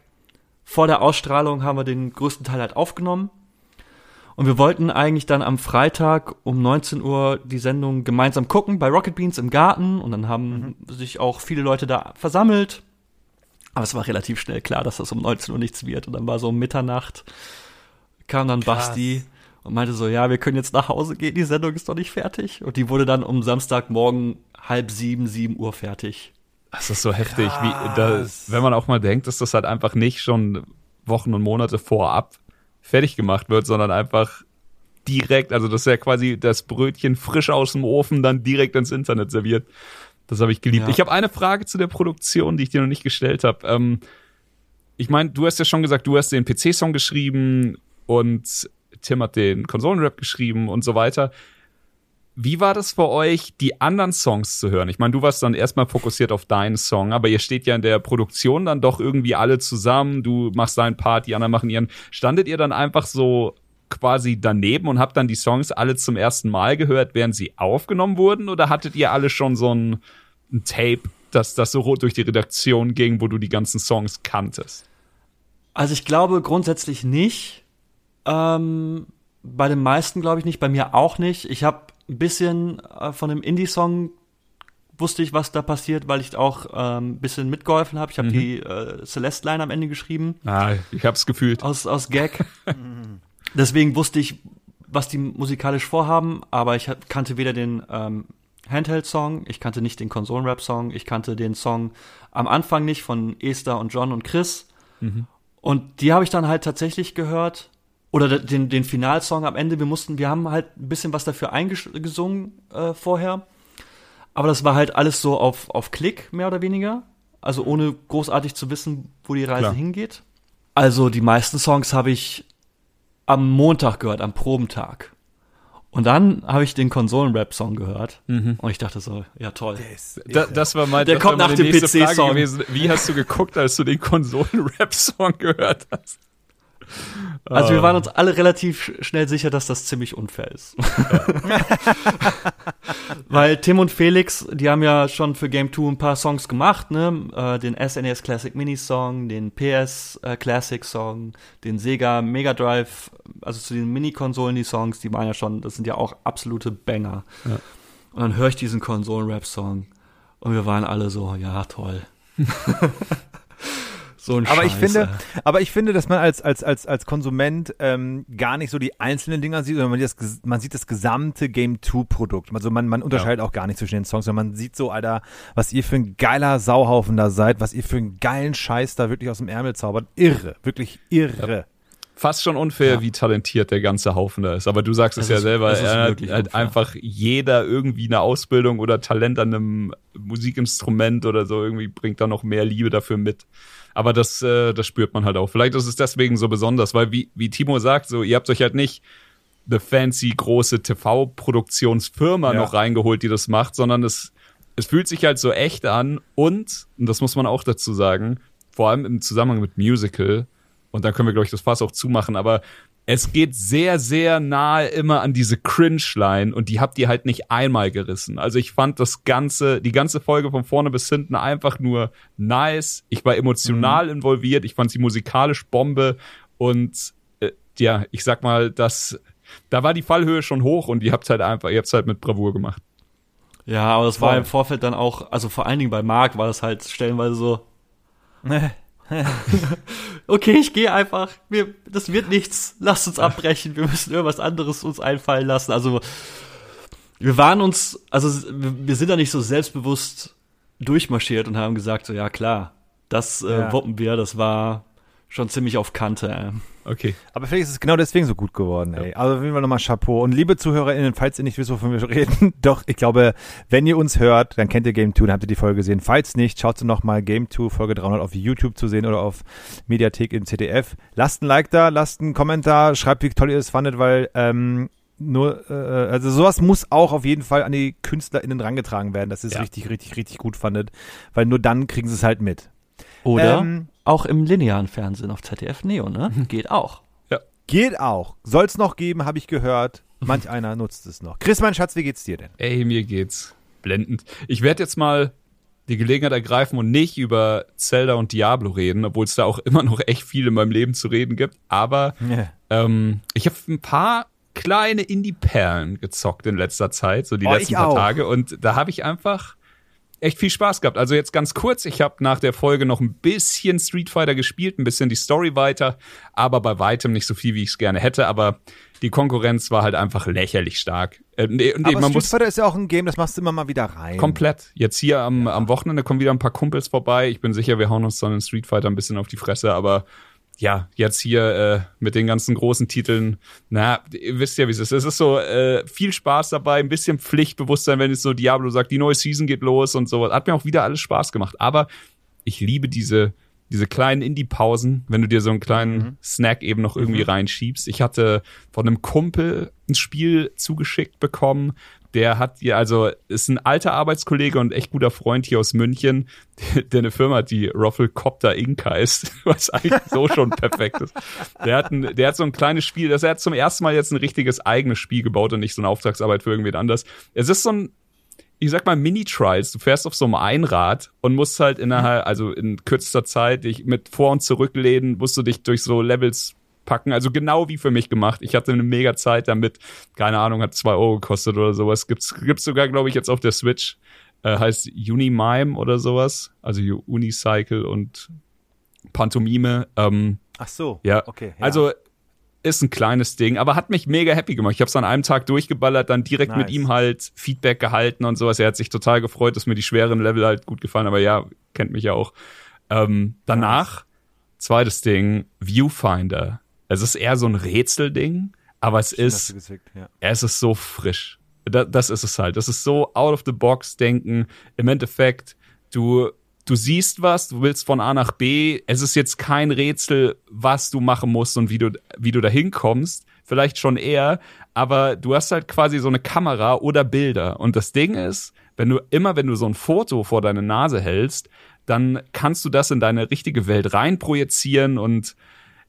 vor der Ausstrahlung haben wir den größten Teil halt aufgenommen. Und wir wollten eigentlich dann am Freitag um 19 Uhr die Sendung gemeinsam gucken bei Rocket Beans im Garten. Und dann haben mhm. sich auch viele Leute da versammelt. Aber es war relativ schnell klar, dass das um 19 Uhr nichts wird. Und dann war so um Mitternacht, kam dann Krass. Basti und meinte so, ja, wir können jetzt nach Hause gehen, die Sendung ist doch nicht fertig. Und die wurde dann um Samstagmorgen halb sieben, sieben Uhr fertig. Das ist so heftig, wie, da, wenn man auch mal denkt, dass das halt einfach nicht schon Wochen und Monate vorab fertig gemacht wird, sondern einfach direkt, also das ist ja quasi das Brötchen frisch aus dem Ofen dann direkt ins Internet serviert. Das habe ich geliebt. Ja. Ich habe eine Frage zu der Produktion, die ich dir noch nicht gestellt habe. Ähm, ich meine, du hast ja schon gesagt, du hast den PC-Song geschrieben und Tim hat den Konsolenrap geschrieben und so weiter. Wie war das für euch, die anderen Songs zu hören? Ich meine, du warst dann erstmal fokussiert auf deinen Song, aber ihr steht ja in der Produktion dann doch irgendwie alle zusammen. Du machst deinen Part, die anderen machen ihren. Standet ihr dann einfach so quasi daneben und habt dann die Songs alle zum ersten Mal gehört, während sie aufgenommen wurden? Oder hattet ihr alle schon so ein, ein Tape, dass das so rot durch die Redaktion ging, wo du die ganzen Songs kanntest? Also ich glaube grundsätzlich nicht. Ähm, bei den meisten glaube ich nicht, bei mir auch nicht. Ich habe ein bisschen äh, von dem Indie-Song wusste ich, was da passiert, weil ich auch ähm, ein bisschen mitgeholfen habe. Ich habe mhm. die äh, Celeste-Line am Ende geschrieben. Ah, ich habe es gefühlt. Aus, aus Gag. [LAUGHS] Deswegen wusste ich, was die musikalisch vorhaben, aber ich kannte weder den ähm, Handheld-Song, ich kannte nicht den Konsolen-Rap-Song, ich kannte den Song am Anfang nicht von Esther und John und Chris. Mhm. Und die habe ich dann halt tatsächlich gehört oder den, den Finalsong am Ende, wir mussten, wir haben halt ein bisschen was dafür eingesungen äh, vorher. Aber das war halt alles so auf, auf Klick, mehr oder weniger. Also ohne großartig zu wissen, wo die Reise Klar. hingeht. Also die meisten Songs habe ich am Montag gehört, am Probentag. Und dann habe ich den Konsolen-Rap-Song gehört mhm. und ich dachte so, ja toll. Da, das war mein, der kommt nach dem PC-Song. Wie hast du geguckt, als du den Konsolen-Rap-Song gehört hast? Also wir waren uns alle relativ schnell sicher, dass das ziemlich unfair ist. Ja. [LAUGHS] [LAUGHS] Weil Tim und Felix, die haben ja schon für Game 2 ein paar Songs gemacht, ne? Äh, den SNES e Classic Mini Song, den PS äh, Classic Song, den Sega Mega Drive, also zu den Mini-Konsolen die Songs, die waren ja schon, das sind ja auch absolute Banger. Ja. Und dann höre ich diesen Konsolen-Rap-Song und wir waren alle so, ja, toll. [LAUGHS] So ein aber Scheiße. ich finde, aber ich finde, dass man als als als als Konsument ähm, gar nicht so die einzelnen Dinger sieht, sondern man, das, man sieht das gesamte Game 2 Produkt. Also man man unterscheidet ja. auch gar nicht zwischen den Songs, sondern man sieht so, Alter, was ihr für ein geiler Sauhaufen da seid, was ihr für einen geilen Scheiß da wirklich aus dem Ärmel zaubert. Irre, wirklich irre. Ja. Fast schon unfair, ja. wie talentiert der ganze Haufen da ist. Aber du sagst das es ja selber, er hat halt einfach jeder irgendwie eine Ausbildung oder Talent an einem Musikinstrument oder so irgendwie bringt da noch mehr Liebe dafür mit. Aber das, äh, das spürt man halt auch. Vielleicht ist es deswegen so besonders, weil wie, wie Timo sagt, so, ihr habt euch halt nicht eine fancy große TV-Produktionsfirma ja. noch reingeholt, die das macht, sondern es, es fühlt sich halt so echt an und, und das muss man auch dazu sagen, vor allem im Zusammenhang mit Musical, und dann können wir, glaube ich, das Fass auch zumachen, aber es geht sehr, sehr nahe immer an diese Cringe-Line und die habt ihr halt nicht einmal gerissen. Also ich fand das Ganze, die ganze Folge von vorne bis hinten einfach nur nice. Ich war emotional mhm. involviert, ich fand sie musikalisch Bombe und äh, ja, ich sag mal, das, da war die Fallhöhe schon hoch und ihr habt halt einfach, ihr habt's halt mit Bravour gemacht. Ja, aber das war im Vorfeld dann auch, also vor allen Dingen bei Marc war das halt stellenweise so. [LAUGHS] [LAUGHS] okay, ich gehe einfach. Wir, das wird nichts. Lasst uns abbrechen. Wir müssen irgendwas anderes uns einfallen lassen. Also wir waren uns, also wir sind da nicht so selbstbewusst durchmarschiert und haben gesagt, so ja klar, das äh, ja. wuppen wir. Das war schon ziemlich auf Kante. Okay. Aber vielleicht ist es genau deswegen so gut geworden, ey. Ja. Also auf jeden Fall nochmal Chapeau. Und liebe ZuhörerInnen, falls ihr nicht wisst, wovon wir [LAUGHS] reden, doch, ich glaube, wenn ihr uns hört, dann kennt ihr Game 2, dann habt ihr die Folge gesehen. Falls nicht, schaut sie nochmal Game 2, Folge 300 auf YouTube zu sehen oder auf Mediathek im ZDF. Lasst ein Like da, lasst einen Kommentar, schreibt, wie toll ihr es fandet, weil, ähm, nur, äh, also sowas muss auch auf jeden Fall an die KünstlerInnen rangetragen werden, dass ihr es ja. richtig, richtig, richtig gut fandet, weil nur dann kriegen sie es halt mit. Oder ähm, auch im linearen Fernsehen auf ZDF Neo, ne? Geht auch. Ja. Geht auch. Soll es noch geben, habe ich gehört. Manch [LAUGHS] einer nutzt es noch. Chris, mein Schatz, wie geht's dir denn? Ey, mir geht's blendend. Ich werde jetzt mal die Gelegenheit ergreifen und nicht über Zelda und Diablo reden, obwohl es da auch immer noch echt viel in meinem Leben zu reden gibt. Aber yeah. ähm, ich habe ein paar kleine Indie-Perlen gezockt in letzter Zeit, so die oh, letzten paar auch. Tage. Und da habe ich einfach echt viel Spaß gehabt. Also jetzt ganz kurz, ich habe nach der Folge noch ein bisschen Street Fighter gespielt, ein bisschen die Story weiter, aber bei weitem nicht so viel, wie ich es gerne hätte. Aber die Konkurrenz war halt einfach lächerlich stark. Äh, nee, nee, aber Street Fighter ist ja auch ein Game, das machst du immer mal wieder rein. Komplett. Jetzt hier am, ja. am Wochenende kommen wieder ein paar Kumpels vorbei. Ich bin sicher, wir hauen uns dann in Street Fighter ein bisschen auf die Fresse, aber ja, jetzt hier äh, mit den ganzen großen Titeln, na, ihr wisst ja, wie es ist. Es ist so äh, viel Spaß dabei, ein bisschen Pflichtbewusstsein, wenn es so Diablo sagt, die neue Season geht los und so. Hat mir auch wieder alles Spaß gemacht. Aber ich liebe diese, diese kleinen Indie-Pausen, wenn du dir so einen kleinen mhm. Snack eben noch irgendwie mhm. reinschiebst. Ich hatte von einem Kumpel ein Spiel zugeschickt bekommen, der hat hier, also ist ein alter Arbeitskollege und echt guter Freund hier aus München, [LAUGHS] der eine Firma hat, die Rufflecopter Inc. heißt, [LAUGHS] was eigentlich so schon perfekt ist. Der hat, ein, der hat so ein kleines Spiel, das er hat zum ersten Mal jetzt ein richtiges eigenes Spiel gebaut und nicht so eine Auftragsarbeit für irgendwen anders. Es ist so ein ich sag mal Mini-Trials. Du fährst auf so einem Einrad und musst halt innerhalb, also in kürzester Zeit dich mit Vor- und Zurücklehnen, musst du dich durch so Levels packen. Also genau wie für mich gemacht. Ich hatte eine mega Zeit damit. Keine Ahnung, hat zwei Euro gekostet oder sowas. Gibt's, gibt's sogar, glaube ich, jetzt auf der Switch. Äh, heißt Unimime oder sowas. Also Unicycle und Pantomime. Ähm, Ach so. Ja. Okay. Ja. Also ist ein kleines Ding, aber hat mich mega happy gemacht. Ich habe es an einem Tag durchgeballert, dann direkt nice. mit ihm halt Feedback gehalten und sowas. Er hat sich total gefreut, dass mir die schweren Level halt gut gefallen, aber ja, kennt mich ja auch. Ähm, danach, nice. zweites Ding, Viewfinder. Es ist eher so ein Rätselding, aber es ist, gesickt, ja. es ist so frisch. Da, das ist es halt. Das ist so out of the box denken. Im Endeffekt, du, du siehst was, du willst von A nach B. Es ist jetzt kein Rätsel, was du machen musst und wie du, wie du da hinkommst. Vielleicht schon eher, aber du hast halt quasi so eine Kamera oder Bilder. Und das Ding ist, wenn du immer, wenn du so ein Foto vor deine Nase hältst, dann kannst du das in deine richtige Welt reinprojizieren und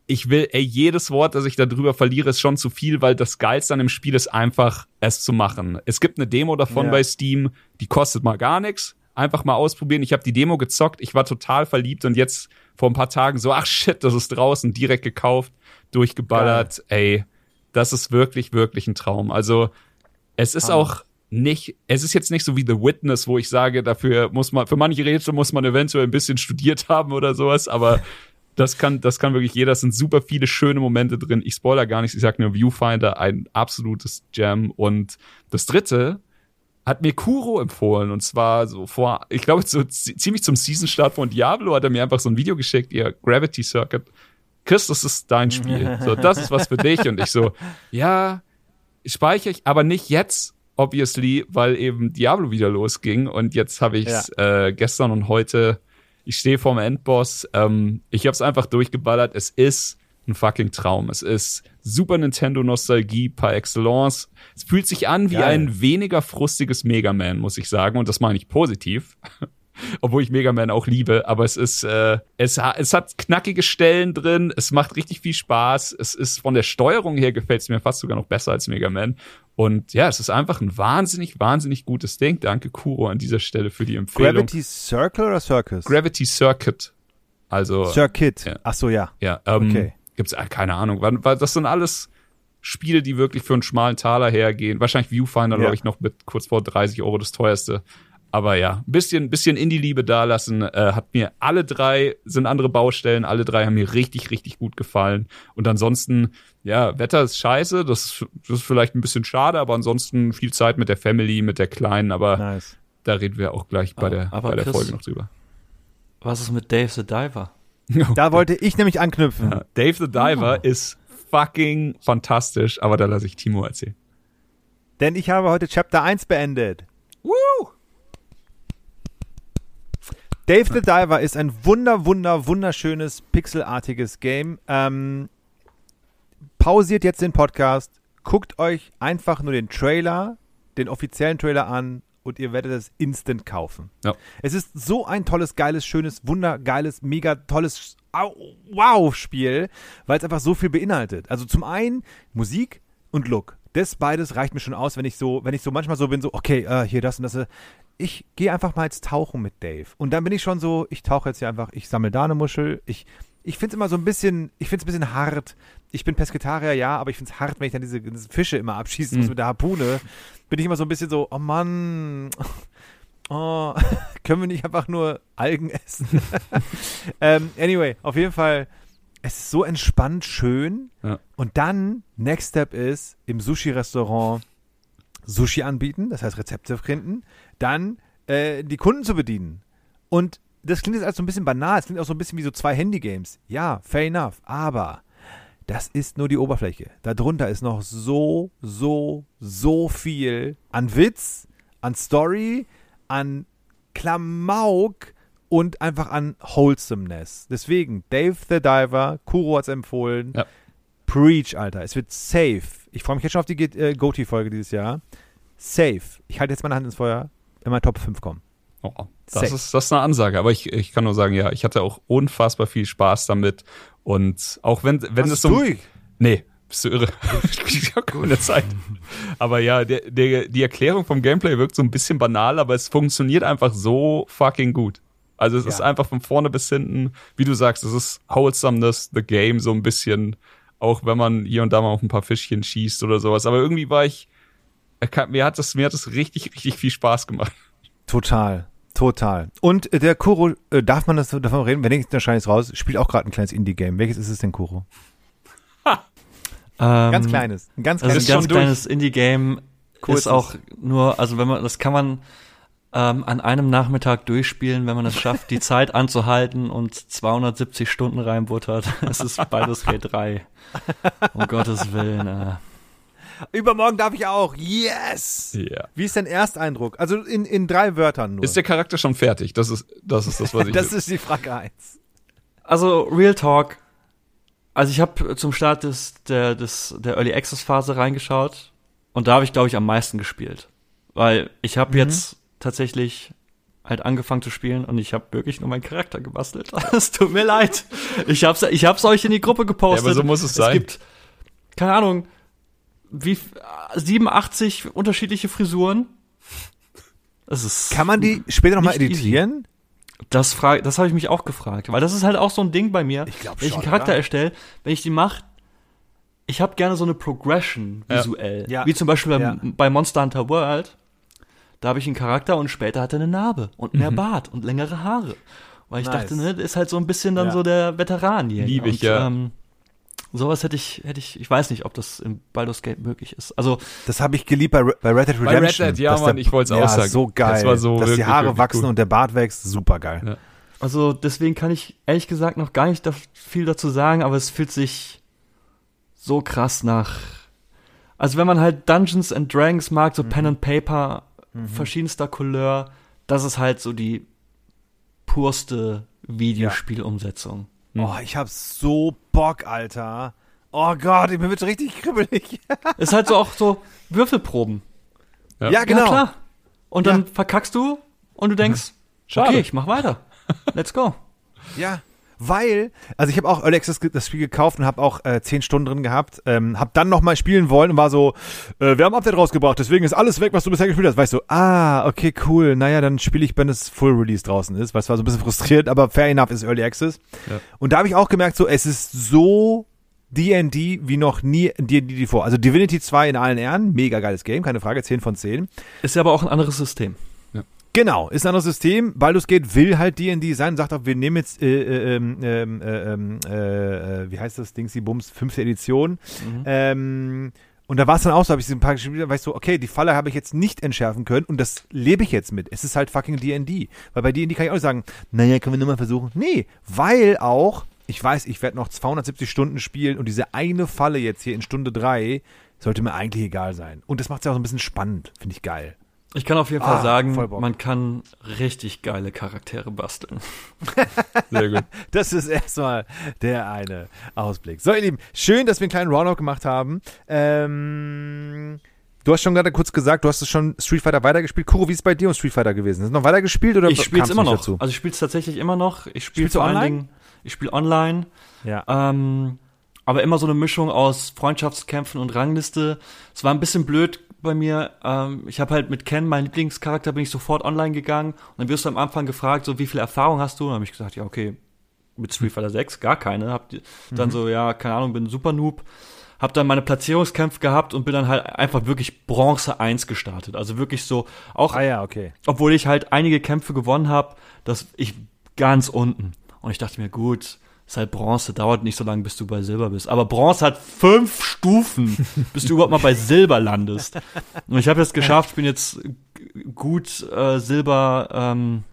ich will, ey, jedes Wort, das ich da drüber verliere, ist schon zu viel, weil das Geilste an dem Spiel ist einfach, es zu machen. Es gibt eine Demo davon ja. bei Steam, die kostet mal gar nichts. Einfach mal ausprobieren. Ich habe die Demo gezockt, ich war total verliebt und jetzt vor ein paar Tagen so, ach shit, das ist draußen, direkt gekauft, durchgeballert. Geil. Ey, das ist wirklich, wirklich ein Traum. Also, es ist Hammer. auch nicht, es ist jetzt nicht so wie The Witness, wo ich sage, dafür muss man, für manche Rätsel muss man eventuell ein bisschen studiert haben oder sowas, aber das kann, das kann wirklich jeder. Es sind super viele schöne Momente drin. Ich spoiler gar nichts. Ich sag nur Viewfinder, ein absolutes Jam. Und das dritte hat mir Kuro empfohlen. Und zwar so vor, ich glaube, so ziemlich zum Season-Start von Diablo hat er mir einfach so ein Video geschickt, ihr Gravity Circuit. Chris, das ist dein Spiel. So, das ist was für [LAUGHS] dich. Und ich so, ja, speichere ich, aber nicht jetzt, obviously, weil eben Diablo wieder losging. Und jetzt habe ich es ja. äh, gestern und heute ich stehe vorm Endboss. Ähm, ich habe es einfach durchgeballert. Es ist ein fucking Traum. Es ist Super Nintendo Nostalgie par excellence. Es fühlt sich an wie Geil. ein weniger frustiges Mega Man, muss ich sagen. Und das meine ich positiv. [LAUGHS] Obwohl ich Mega Man auch liebe, aber es ist, äh, es, es hat knackige Stellen drin, es macht richtig viel Spaß, es ist von der Steuerung her gefällt es mir fast sogar noch besser als Mega Man. Und ja, es ist einfach ein wahnsinnig, wahnsinnig gutes Ding. Danke, Kuro, an dieser Stelle für die Empfehlung. Gravity Circle oder Circus? Gravity Circuit. Also. Circuit. Ja. Ach so, ja. Ja, ähm, okay gibt's äh, keine Ahnung, weil das sind alles Spiele, die wirklich für einen schmalen Taler hergehen. Wahrscheinlich Viewfinder, ja. glaube ich, noch mit kurz vor 30 Euro das teuerste. Aber ja, ein bisschen, bisschen Indie-Liebe dalassen. Äh, hat mir alle drei, sind andere Baustellen, alle drei haben mir richtig, richtig gut gefallen. Und ansonsten, ja, Wetter ist scheiße, das, das ist vielleicht ein bisschen schade, aber ansonsten viel Zeit mit der Family, mit der Kleinen, aber nice. da reden wir auch gleich bei der, aber bei der Chris, Folge noch drüber. Was ist mit Dave the Diver? [LAUGHS] Da wollte ich nämlich anknüpfen. Ja, Dave the Diver oh. ist fucking fantastisch, aber da lasse ich Timo erzählen. Denn ich habe heute Chapter 1 beendet. Woo! Dave the Diver ist ein wunder, wunder, wunderschönes, pixelartiges Game. Ähm, pausiert jetzt den Podcast, guckt euch einfach nur den Trailer, den offiziellen Trailer an und ihr werdet es instant kaufen. Ja. Es ist so ein tolles, geiles, schönes, wundergeiles, mega tolles Wow-Spiel, weil es einfach so viel beinhaltet. Also zum einen Musik und Look. Das beides reicht mir schon aus, wenn ich so, wenn ich so manchmal so bin, so, okay, uh, hier das und das. Ich gehe einfach mal jetzt tauchen mit Dave. Und dann bin ich schon so, ich tauche jetzt hier einfach, ich sammle da eine Muschel, ich ich finde es immer so ein bisschen, ich finde es ein bisschen hart. Ich bin Pesketarier, ja, aber ich finde es hart, wenn ich dann diese, diese Fische immer abschießen muss mhm. mit der Harpune. Bin ich immer so ein bisschen so, oh Mann, [LAUGHS] oh, [LAUGHS] können wir nicht einfach nur Algen essen? [LAUGHS] ähm, anyway, auf jeden Fall, es ist so entspannt schön. Ja. Und dann, next step ist, im Sushi-Restaurant Sushi anbieten, das heißt Rezepte finden, dann äh, die Kunden zu bedienen. Und das klingt jetzt alles so ein bisschen banal, es klingt auch so ein bisschen wie so zwei Handy-Games. Ja, fair enough, aber das ist nur die Oberfläche. Darunter ist noch so, so, so viel an Witz, an Story, an Klamauk und einfach an Wholesomeness. Deswegen, Dave the Diver, Kuro hat es empfohlen. Ja. Preach, Alter. Es wird safe. Ich freue mich jetzt schon auf die äh, Goatee-Folge dieses Jahr. Safe. Ich halte jetzt meine Hand ins Feuer, in mein Top 5 kommen. Oh, das ist, das ist eine Ansage. Aber ich, ich kann nur sagen, ja, ich hatte auch unfassbar viel Spaß damit. Und auch wenn, wenn es so. Durch? Nee, bist du irre. [LAUGHS] ich habe keine Zeit. Aber ja, der, der, die Erklärung vom Gameplay wirkt so ein bisschen banal, aber es funktioniert einfach so fucking gut. Also es ja. ist einfach von vorne bis hinten, wie du sagst, es ist Wholesomeness, the game, so ein bisschen, auch wenn man hier und da mal auf ein paar Fischchen schießt oder sowas. Aber irgendwie war ich, mir hat das, mir hat das richtig, richtig viel Spaß gemacht. Total. Total. Und der Kuro, äh, darf man das davon reden? Wenn ich da scheint es raus, spielt auch gerade ein kleines Indie-Game. Welches ist es denn, Kuro? Ha. Ähm, ganz kleines. Ein ganz kleines, also ein ganz kleines Indie-Game ist auch nur, also wenn man, das kann man ähm, an einem Nachmittag durchspielen, wenn man es schafft, die Zeit anzuhalten und 270 Stunden reinbuttert. [LAUGHS] Es ist Baldur's Gate 3. Um Gottes Willen. Äh. Übermorgen darf ich auch. Yes! Ja. Wie ist dein Ersteindruck? Also in, in drei Wörtern nur. Ist der Charakter schon fertig? Das ist das, ist das was ich. das ist die Frage eins. Also, Real Talk. Also, ich habe zum Start des, der, des, der Early Access Phase reingeschaut. Und da habe ich, glaube ich, am meisten gespielt. Weil ich habe mhm. jetzt tatsächlich halt angefangen zu spielen und ich habe wirklich nur meinen Charakter gebastelt. [LAUGHS] Es tut mir leid. Ich hab's, ich hab's euch in die Gruppe gepostet. Ja, aber so muss es, es sein. Es gibt, keine Ahnung, wie 87 unterschiedliche Frisuren. Das ist Kann man die später nochmal editieren? Easy. Das frage, das habe ich mich auch gefragt, weil das ist halt auch so ein Ding bei mir. Ich glaube Wenn ich einen Charakter erstelle, wenn ich die mache, ich habe gerne so eine Progression visuell, ja. wie zum Beispiel ja. bei, bei, Monster Hunter World. Da habe ich einen Charakter und später hat er eine Narbe und mehr mhm. Bart und längere Haare. Weil ich nice. dachte, ne, ist halt so ein bisschen dann ja. so der Veteran hier. Liebe ich, ja. Ähm, sowas hätte ich, hätte ich, ich weiß nicht, ob das im Baldur's Gate möglich ist. Also das habe ich geliebt bei, bei Red Dead Redemption. Bei Red Dead, ja, Mann, ich wollte es ja, auch sagen. so geil. Das war so dass wirklich, die Haare wachsen cool. und der Bart wächst, super geil. Ja. Also deswegen kann ich ehrlich gesagt noch gar nicht da viel dazu sagen, aber es fühlt sich so krass nach. Also wenn man halt Dungeons and Dragons mag, so mhm. Pen and Paper, mhm. verschiedenster Couleur, das ist halt so die purste Videospielumsetzung. Hm. Oh, ich hab so Bock, Alter. Oh Gott, mir wird richtig kribbelig. [LAUGHS] ist halt so auch so Würfelproben. Ja, ja genau. Ja, klar. Und dann ja. verkackst du und du denkst, Schade. okay, ich mach weiter. Let's go. Ja, weil, also ich habe auch Early Access das Spiel gekauft und habe auch äh, zehn Stunden drin gehabt, ähm, habe dann nochmal spielen wollen und war so, äh, wir haben ein Update rausgebracht, deswegen ist alles weg, was du bisher gespielt hast. Weißt du, ah, okay, cool, naja, dann spiele ich, wenn es Full Release draußen ist, weil es war so ein bisschen frustriert, aber fair enough ist Early Access. Ja. Und da habe ich auch gemerkt, so, es ist so D&D wie noch nie D&D vor. Also Divinity 2 in allen Ehren, mega geiles Game, keine Frage, 10 von 10. Ist ja aber auch ein anderes System. Genau, ist ein anderes System. Baldur's Gate will halt D&D sein, sagt auch, wir nehmen jetzt, äh, äh, ähm, ähm, äh, ähm, äh, wie heißt das, Dingsy Bums, fünfte Edition. Mhm. Ähm, und da war es dann auch so, habe ich ein paar gespielt, weißt du, okay, die Falle habe ich jetzt nicht entschärfen können und das lebe ich jetzt mit. Es ist halt fucking D&D. Weil bei D&D kann ich auch nicht sagen, naja, können wir nur mal versuchen. Nee, weil auch, ich weiß, ich werde noch 270 Stunden spielen und diese eine Falle jetzt hier in Stunde drei sollte mir eigentlich egal sein. Und das macht es ja auch so ein bisschen spannend, finde ich geil. Ich kann auf jeden Fall ah, sagen, man kann richtig geile Charaktere basteln. [LAUGHS] Sehr gut. Das ist erstmal der eine Ausblick. So, ihr Lieben, schön, dass wir einen kleinen Roundup gemacht haben. Ähm, du hast schon gerade kurz gesagt, du hast es schon Street Fighter weitergespielt. Kuro, wie ist es bei dir um Street Fighter gewesen? Ist es noch weitergespielt oder Ich spiele es immer noch. Dazu? Also ich spiele es tatsächlich immer noch. Ich spiele vor allen Dingen, ich spiele online. Ja. Ähm, aber immer so eine Mischung aus Freundschaftskämpfen und Rangliste. Es war ein bisschen blöd bei mir. Ähm, ich habe halt mit Ken, mein Lieblingscharakter, bin ich sofort online gegangen und dann wirst du am Anfang gefragt, so wie viel Erfahrung hast du? Und dann habe ich gesagt, ja, okay, mit Street Fighter 6 gar keine. Hab die, mhm. dann so, ja, keine Ahnung, bin super Noob. Hab dann meine Platzierungskämpfe gehabt und bin dann halt einfach wirklich Bronze 1 gestartet. Also wirklich so, auch, ah ja, okay. obwohl ich halt einige Kämpfe gewonnen habe, dass ich ganz unten. Und ich dachte mir, gut, ist halt Bronze, dauert nicht so lange, bis du bei Silber bist. Aber Bronze hat fünf Stufen, [LAUGHS] bis du überhaupt mal bei Silber landest. Und ich habe es geschafft, ich bin jetzt gut äh, Silber ähm,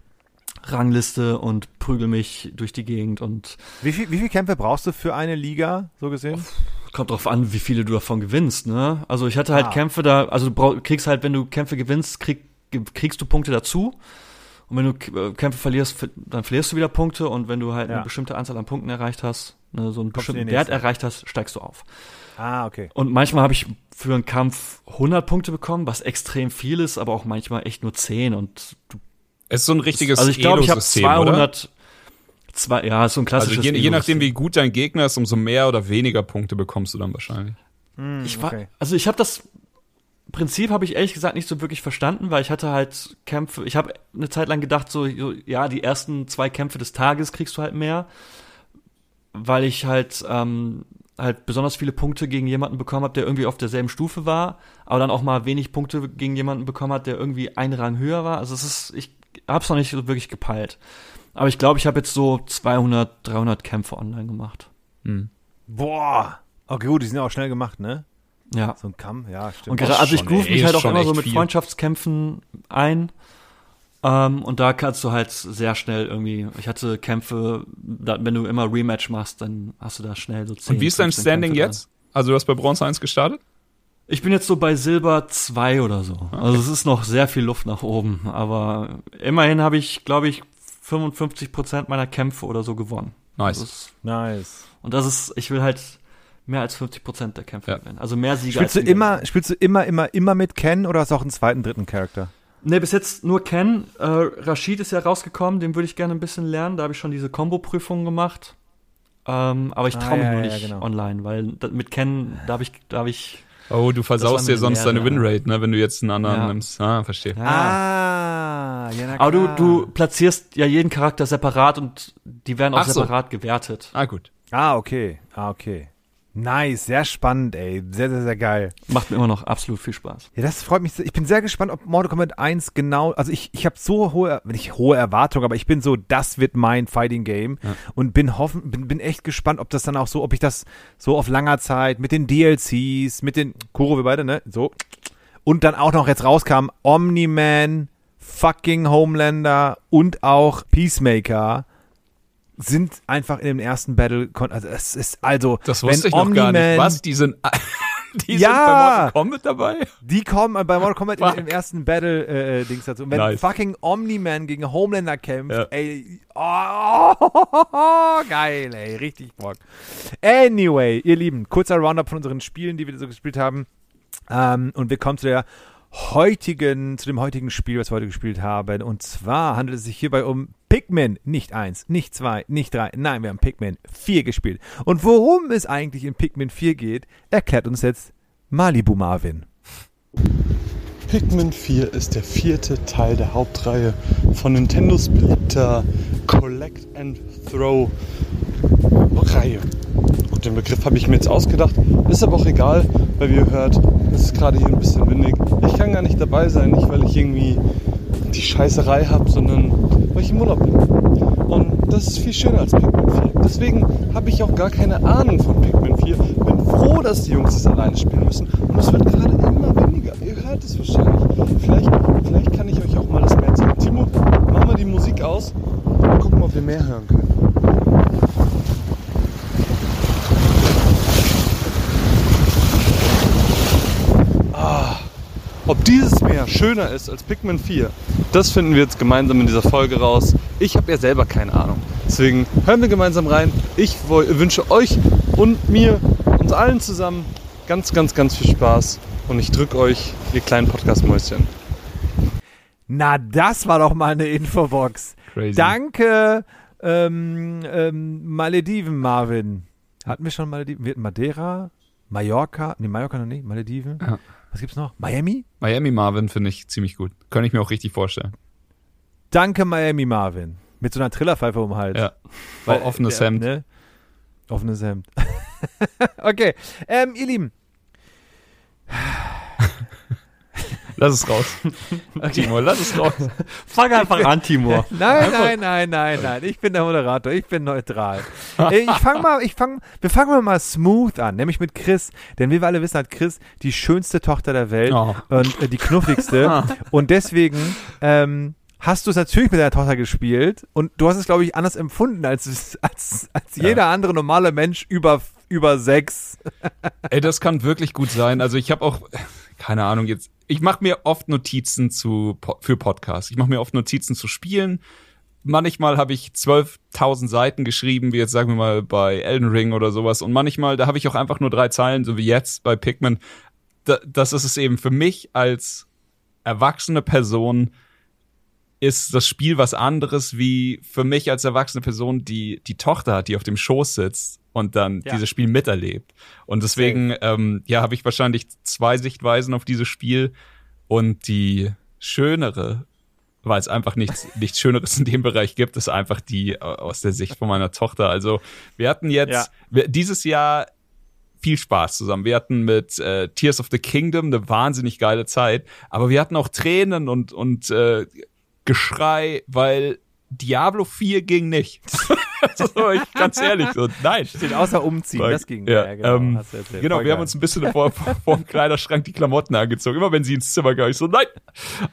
Rangliste und prügel mich durch die Gegend und wie viel, wie viel Kämpfe brauchst du für eine Liga, so gesehen? Kommt drauf an, wie viele du davon gewinnst, ne? Also ich hatte halt ah. Kämpfe da, also du kriegst halt, wenn du Kämpfe gewinnst, krieg, kriegst du Punkte dazu. Und wenn du äh, Kämpfe verlierst, dann verlierst du wieder Punkte und wenn du halt ja. eine bestimmte Anzahl an Punkten erreicht hast, ne, so einen Kommst bestimmten Wert erreicht hast, steigst du auf. Ah, okay. Und manchmal habe ich für einen Kampf 100 Punkte bekommen, was extrem viel ist, aber auch manchmal echt nur 10 und du es ist so ein richtiges Also ich glaube, ich habe 200 zwei, ja, so ein klassisches Also je, je nachdem wie gut dein Gegner ist, umso mehr oder weniger Punkte bekommst du dann wahrscheinlich. Hm, ich war, okay. also ich habe das Prinzip habe ich ehrlich gesagt nicht so wirklich verstanden, weil ich hatte halt Kämpfe, ich habe eine Zeit lang gedacht, so, ja, die ersten zwei Kämpfe des Tages kriegst du halt mehr, weil ich halt, ähm, halt besonders viele Punkte gegen jemanden bekommen habe, der irgendwie auf derselben Stufe war, aber dann auch mal wenig Punkte gegen jemanden bekommen hat, der irgendwie einen Rang höher war. Also es ist, ich hab's noch nicht so wirklich gepeilt. Aber ich glaube, ich habe jetzt so 200, 300 Kämpfe online gemacht. Hm. Boah. Okay, gut, die sind ja auch schnell gemacht, ne? Ja. So ein Kamm, ja, stimmt. Und gerade, also ich groove mich halt auch immer so mit viel. Freundschaftskämpfen ein. Ähm, und da kannst du halt sehr schnell irgendwie, ich hatte Kämpfe, da, wenn du immer Rematch machst, dann hast du da schnell so 10. Und wie ist dein Standing Kämpfe jetzt? Also du hast bei Bronze 1 gestartet? Ich bin jetzt so bei Silber 2 oder so. Okay. Also es ist noch sehr viel Luft nach oben. Aber immerhin habe ich, glaube ich, 55 Prozent meiner Kämpfe oder so gewonnen. Nice. Ist, nice. Und das ist, ich will halt mehr als 50 Prozent der Kämpfe ja. gewinnen. Also mehr Sieger spielst als du immer, Spielst du immer, immer, immer mit Ken oder hast du auch einen zweiten, dritten Charakter? Ne, bis jetzt nur Ken. Äh, Rashid ist ja rausgekommen, den würde ich gerne ein bisschen lernen. Da habe ich schon diese Combo-Prüfungen gemacht. Ähm, aber ich traue ah, mich ja, nur nicht ja, genau. online, weil da, mit Ken darf ich, darf ich. Oh, du versaust dir sonst deine Winrate, ne, wenn du jetzt einen anderen nimmst. Ah, verstehe. Ah, ja, na klar. Aber du, du platzierst ja jeden Charakter separat und die werden auch Ach separat so. gewertet. Ah, gut. Ah, okay. Ah, okay. Nice, sehr spannend, ey. Sehr, sehr, sehr geil. Macht mir immer noch absolut viel Spaß. Ja, das freut mich. Ich bin sehr gespannt, ob Mortal Kombat 1 genau, also ich, ich habe so hohe, nicht hohe Erwartungen, aber ich bin so, das wird mein Fighting Game ja. und bin hoffen, bin, bin echt gespannt, ob das dann auch so, ob ich das so auf langer Zeit mit den DLCs, mit den Kuro, wir beide, ne, so. Und dann auch noch jetzt rauskam Omni-Man, fucking Homelander und auch Peacemaker sind einfach in dem ersten Battle, also es ist also, das wusste ich noch gar nicht. Was? Die sind, [LAUGHS] Die ja, sind bei Mortal Kombat dabei? Die kommen bei Mortal Kombat im, im, ersten Battle-Dings äh, dazu. Und wenn nice. fucking Omni-Man gegen Homelander kämpft, ja. ey, oh, oh, [LAUGHS] oh, geil, ey, richtig Bock. Anyway, ihr Lieben, kurzer Roundup von unseren Spielen, die wir so gespielt haben. Ähm, und wir kommen zu der heutigen, zu dem heutigen Spiel, was wir heute gespielt haben. Und zwar handelt es sich hierbei um Pikmin. Nicht eins, nicht zwei, nicht drei. Nein, wir haben Pikmin 4 gespielt. Und worum es eigentlich in Pikmin 4 geht, erklärt uns jetzt Malibu Marvin. Pikmin 4 ist der vierte Teil der Hauptreihe von Nintendos beliebter Collect and Throw Reihe. Gut, den Begriff habe ich mir jetzt ausgedacht, ist aber auch egal, weil wie ihr hört, es ist gerade hier ein bisschen windig. Ich kann gar nicht dabei sein, nicht weil ich irgendwie die Scheißerei habe, sondern weil ich im Urlaub bin. Und das ist viel schöner als Pikmin 4. Deswegen habe ich auch gar keine Ahnung von Pikmin 4. Bin froh, dass die Jungs es alleine spielen müssen. Und es wird gerade immer weniger. Ihr hört es wahrscheinlich. Vielleicht, vielleicht kann ich euch auch mal das mehr zeigen. Timo, mach mal die Musik aus und gucken, ob wir mehr hören können. Ob dieses Meer schöner ist als Pikmin 4, das finden wir jetzt gemeinsam in dieser Folge raus. Ich habe ja selber keine Ahnung. Deswegen hören wir gemeinsam rein. Ich wünsche euch und mir, uns allen zusammen ganz, ganz, ganz viel Spaß. Und ich drücke euch, ihr kleinen Podcast-Mäuschen. Na, das war doch mal eine Infobox. Crazy. Danke, ähm, ähm, Malediven, Marvin. Hatten wir schon Malediven? Wir hatten Madeira, Mallorca, nee, Mallorca noch nicht, Malediven. Ja. Was gibt's noch? Miami? Miami Marvin finde ich ziemlich gut. Könnte ich mir auch richtig vorstellen. Danke, Miami Marvin. Mit so einer Trillerpfeife um den Hals. Ja. Weil, offenes der, Hemd. Ne? Offenes Hemd. [LAUGHS] okay. Ähm, ihr Lieben. Lass es raus. [LAUGHS] Okay. Timur, lass es raus. [LAUGHS] Fang einfach an, Timur. [LAUGHS] Nein, nein, nein, nein, nein. Ich bin der Moderator. Ich bin neutral. ich fang mal, ich fang, wir fangen mal smooth an, nämlich mit Chris. Denn wie wir alle wissen, hat Chris die schönste Tochter der Welt oh. und äh, die knuffigste. und deswegen, ähm, hast du es natürlich mit deiner Tochter gespielt und du hast es, glaube ich, anders empfunden als, als, als ja. jeder andere normale Mensch über, über sechs. Ey, das kann wirklich gut sein. Also ich habe auch, keine Ahnung, jetzt, ich mache mir oft Notizen zu, für Podcasts. Ich mache mir oft Notizen zu Spielen. Manchmal habe ich 12.000 Seiten geschrieben, wie jetzt sagen wir mal bei Elden Ring oder sowas. Und manchmal, da habe ich auch einfach nur drei Zeilen, so wie jetzt bei Pikmin. Da, das ist es eben für mich als erwachsene Person ist das Spiel was anderes wie für mich als erwachsene Person, die die Tochter hat, die auf dem Schoß sitzt und dann ja. dieses Spiel miterlebt. Und deswegen, ähm, ja, habe ich wahrscheinlich zwei Sichtweisen auf dieses Spiel und die schönere, weil es einfach nichts, [LAUGHS] nichts Schöneres in dem Bereich gibt, ist einfach die äh, aus der Sicht von meiner Tochter. Also wir hatten jetzt ja. wir, dieses Jahr viel Spaß zusammen. Wir hatten mit äh, Tears of the Kingdom eine wahnsinnig geile Zeit, aber wir hatten auch Tränen und und äh, Geschrei, weil Diablo 4 ging nicht. [LAUGHS] [LAUGHS] so, ich, ganz ehrlich, so, nein. Steht außer umziehen, Weil, das ging. Ja, ja genau, ähm, genau wir haben uns ein bisschen vor, vor, vor dem Kleiderschrank die Klamotten angezogen. Immer wenn sie ins Zimmer kam, ich so, nein.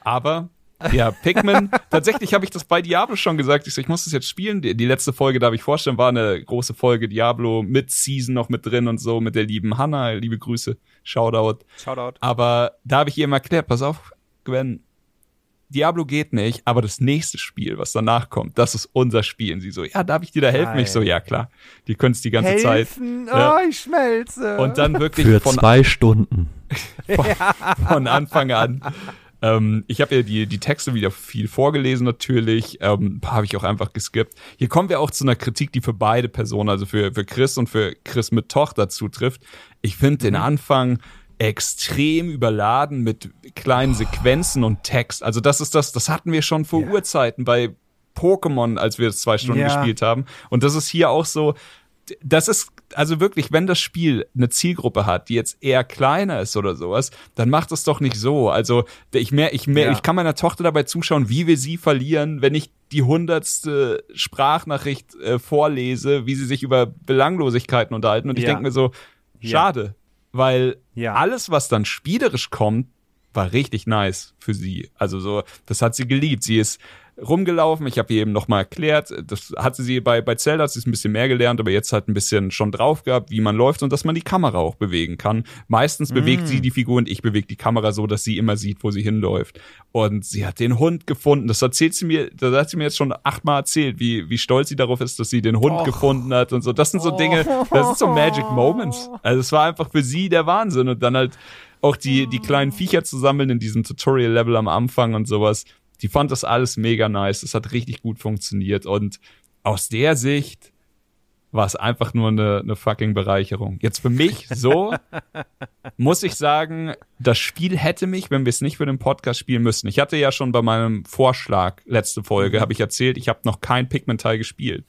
Aber ja, Pikmin, tatsächlich habe ich das bei Diablo schon gesagt. Ich so, ich muss das jetzt spielen. Die, die letzte Folge, darf ich vorstellen, war eine große Folge Diablo mit Season noch mit drin und so, mit der lieben Hannah. Liebe Grüße. Shoutout. Shoutout. Aber da habe ich ihr mal erklärt, pass auf, Gwen, Diablo geht nicht, aber das nächste Spiel, was danach kommt, das ist unser Spiel. Und sie so, ja, darf ich dir da helfen? Nein. Ich so, ja, klar. Die können es die ganze helfen? Zeit. Ja. Oh, ich schmelze. Und dann wirklich Für von, zwei Stunden. [LAUGHS] Von, von Anfang an. Ähm, ich habe ja die, die Texte wieder viel vorgelesen natürlich, ähm, ein paar habe ich auch einfach geskippt. Hier kommen wir auch zu einer Kritik, die für beide Personen, also für, für Chris und für Chris mit Tochter zutrifft. Ich finde den mhm. Anfang extrem überladen mit kleinen Sequenzen und Text. Also das ist das, das hatten wir schon vor ja. Urzeiten bei Pokémon, als wir es zwei Stunden ja. gespielt haben. Und das ist hier auch so, das ist, also wirklich, wenn das Spiel eine Zielgruppe hat, die jetzt eher kleiner ist oder sowas, dann macht es doch nicht so. Also ich mehr, ich mehr, ja. ich kann meiner Tochter dabei zuschauen, wie wir sie verlieren, wenn ich die hundertste Sprachnachricht äh, vorlese, wie sie sich über Belanglosigkeiten unterhalten. Und ich ja. denke mir so, schade, weil ja. alles, was dann spielerisch kommt, war richtig nice für sie. Also so, das hat sie geliebt. Sie ist rumgelaufen. Ich habe ihr eben nochmal erklärt, das hatte sie bei, bei Zelda, hat sie ein bisschen mehr gelernt, aber jetzt halt ein bisschen schon drauf gehabt, wie man läuft und dass man die Kamera auch bewegen kann. Meistens bewegt mm. sie die Figur und ich bewege die Kamera so, dass sie immer sieht, wo sie hinläuft. Und sie hat den Hund gefunden. Das erzählt sie mir, das hat sie mir jetzt schon achtmal erzählt, wie, wie stolz sie darauf ist, dass sie den Hund oh. gefunden hat und so. Das sind so Dinge, das sind so Magic Moments. Also es war einfach für sie der Wahnsinn und dann halt auch die, die kleinen Viecher zu sammeln in diesem Tutorial-Level am Anfang und sowas die fand das alles mega nice. Das hat richtig gut funktioniert. Und aus der Sicht war es einfach nur eine, eine fucking Bereicherung. Jetzt für mich so [LAUGHS] muss ich sagen, das Spiel hätte mich, wenn wir es nicht für den Podcast spielen müssten. Ich hatte ja schon bei meinem Vorschlag letzte Folge, mhm. habe ich erzählt, ich habe noch kein Pikmin-Teil gespielt.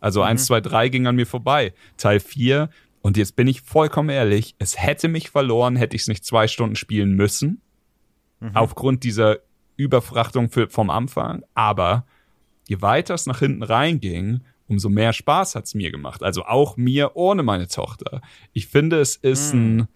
Also mhm. 1, 2, 3 ging an mir vorbei. Teil 4, und jetzt bin ich vollkommen ehrlich, es hätte mich verloren, hätte ich es nicht zwei Stunden spielen müssen. Mhm. Aufgrund dieser Überfrachtung für, vom Anfang, aber je weiter es nach hinten reinging, umso mehr Spaß hat's mir gemacht. Also auch mir ohne meine Tochter. Ich finde, es ist mm. ein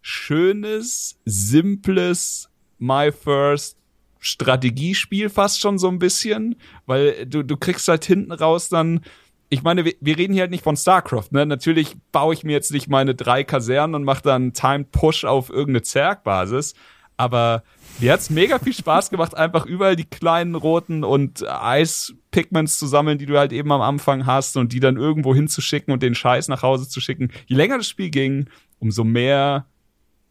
schönes, simples My First Strategiespiel fast schon so ein bisschen, weil du, du kriegst halt hinten raus dann, ich meine, wir, wir reden hier halt nicht von StarCraft, ne? Natürlich baue ich mir jetzt nicht meine drei Kasernen und mache dann Timed Push auf irgendeine Zergbasis, aber mir hat's mega viel Spaß gemacht, einfach überall die kleinen roten und Eispigments zu sammeln, die du halt eben am Anfang hast und die dann irgendwo hinzuschicken und den Scheiß nach Hause zu schicken. Je länger das Spiel ging, umso mehr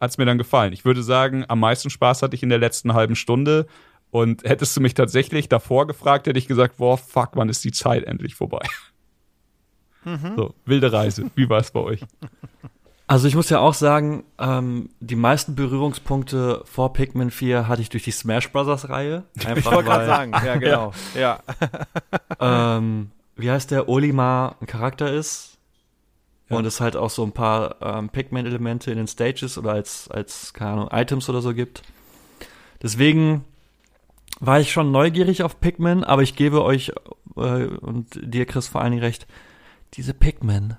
hat's mir dann gefallen. Ich würde sagen, am meisten Spaß hatte ich in der letzten halben Stunde. Und hättest du mich tatsächlich davor gefragt, hätte ich gesagt, boah, fuck, wann ist die Zeit endlich vorbei? Mhm. So, wilde Reise. Wie war es bei euch? Also ich muss ja auch sagen, ähm, die meisten Berührungspunkte vor Pikmin 4 hatte ich durch die Smash Bros. Reihe. [LAUGHS] Einfach ich wollte gerade sagen, ja [LAUGHS] genau. ja. [LAUGHS] ähm, wie heißt der Olimar ein Charakter ist ja. und es halt auch so ein paar ähm, Pikmin-Elemente in den Stages oder als, als, keine Ahnung, Items oder so gibt. Deswegen war ich schon neugierig auf Pikmin, aber ich gebe euch äh, und dir, Chris, vor allen Dingen recht, diese Pikmin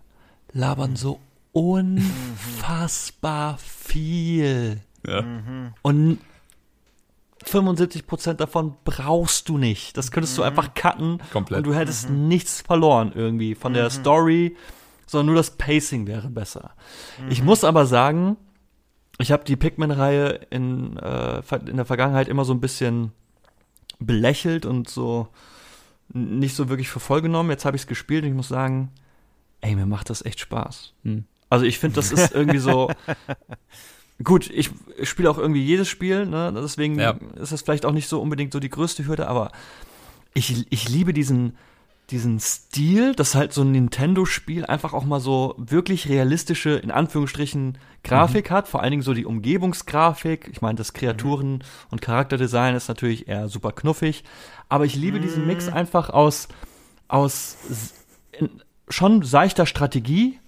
labern so unfassbar viel. Ja. Und 75% davon brauchst du nicht. Das könntest du mhm. einfach cutten Komplett. und du hättest mhm. nichts verloren irgendwie von der mhm. Story, sondern nur das Pacing wäre besser. Ich mhm. muss aber sagen, ich habe die Pikmin-Reihe in, äh, in der Vergangenheit immer so ein bisschen belächelt und so nicht so wirklich für voll genommen. Jetzt habe ich es gespielt und ich muss sagen, ey, mir macht das echt Spaß. Hm. Also ich finde, das ist [LAUGHS] irgendwie so. Gut, ich spiele auch irgendwie jedes Spiel, ne? deswegen ja. ist das vielleicht auch nicht so unbedingt so die größte Hürde, aber ich, ich liebe diesen, diesen Stil, dass halt so ein Nintendo-Spiel einfach auch mal so wirklich realistische, in Anführungsstrichen, Grafik mhm. hat, vor allen Dingen so die Umgebungsgrafik. Ich meine, das Kreaturen- mhm. und Charakterdesign ist natürlich eher super knuffig, aber ich liebe mhm. diesen Mix mhm. einfach aus, aus schon seichter Strategie,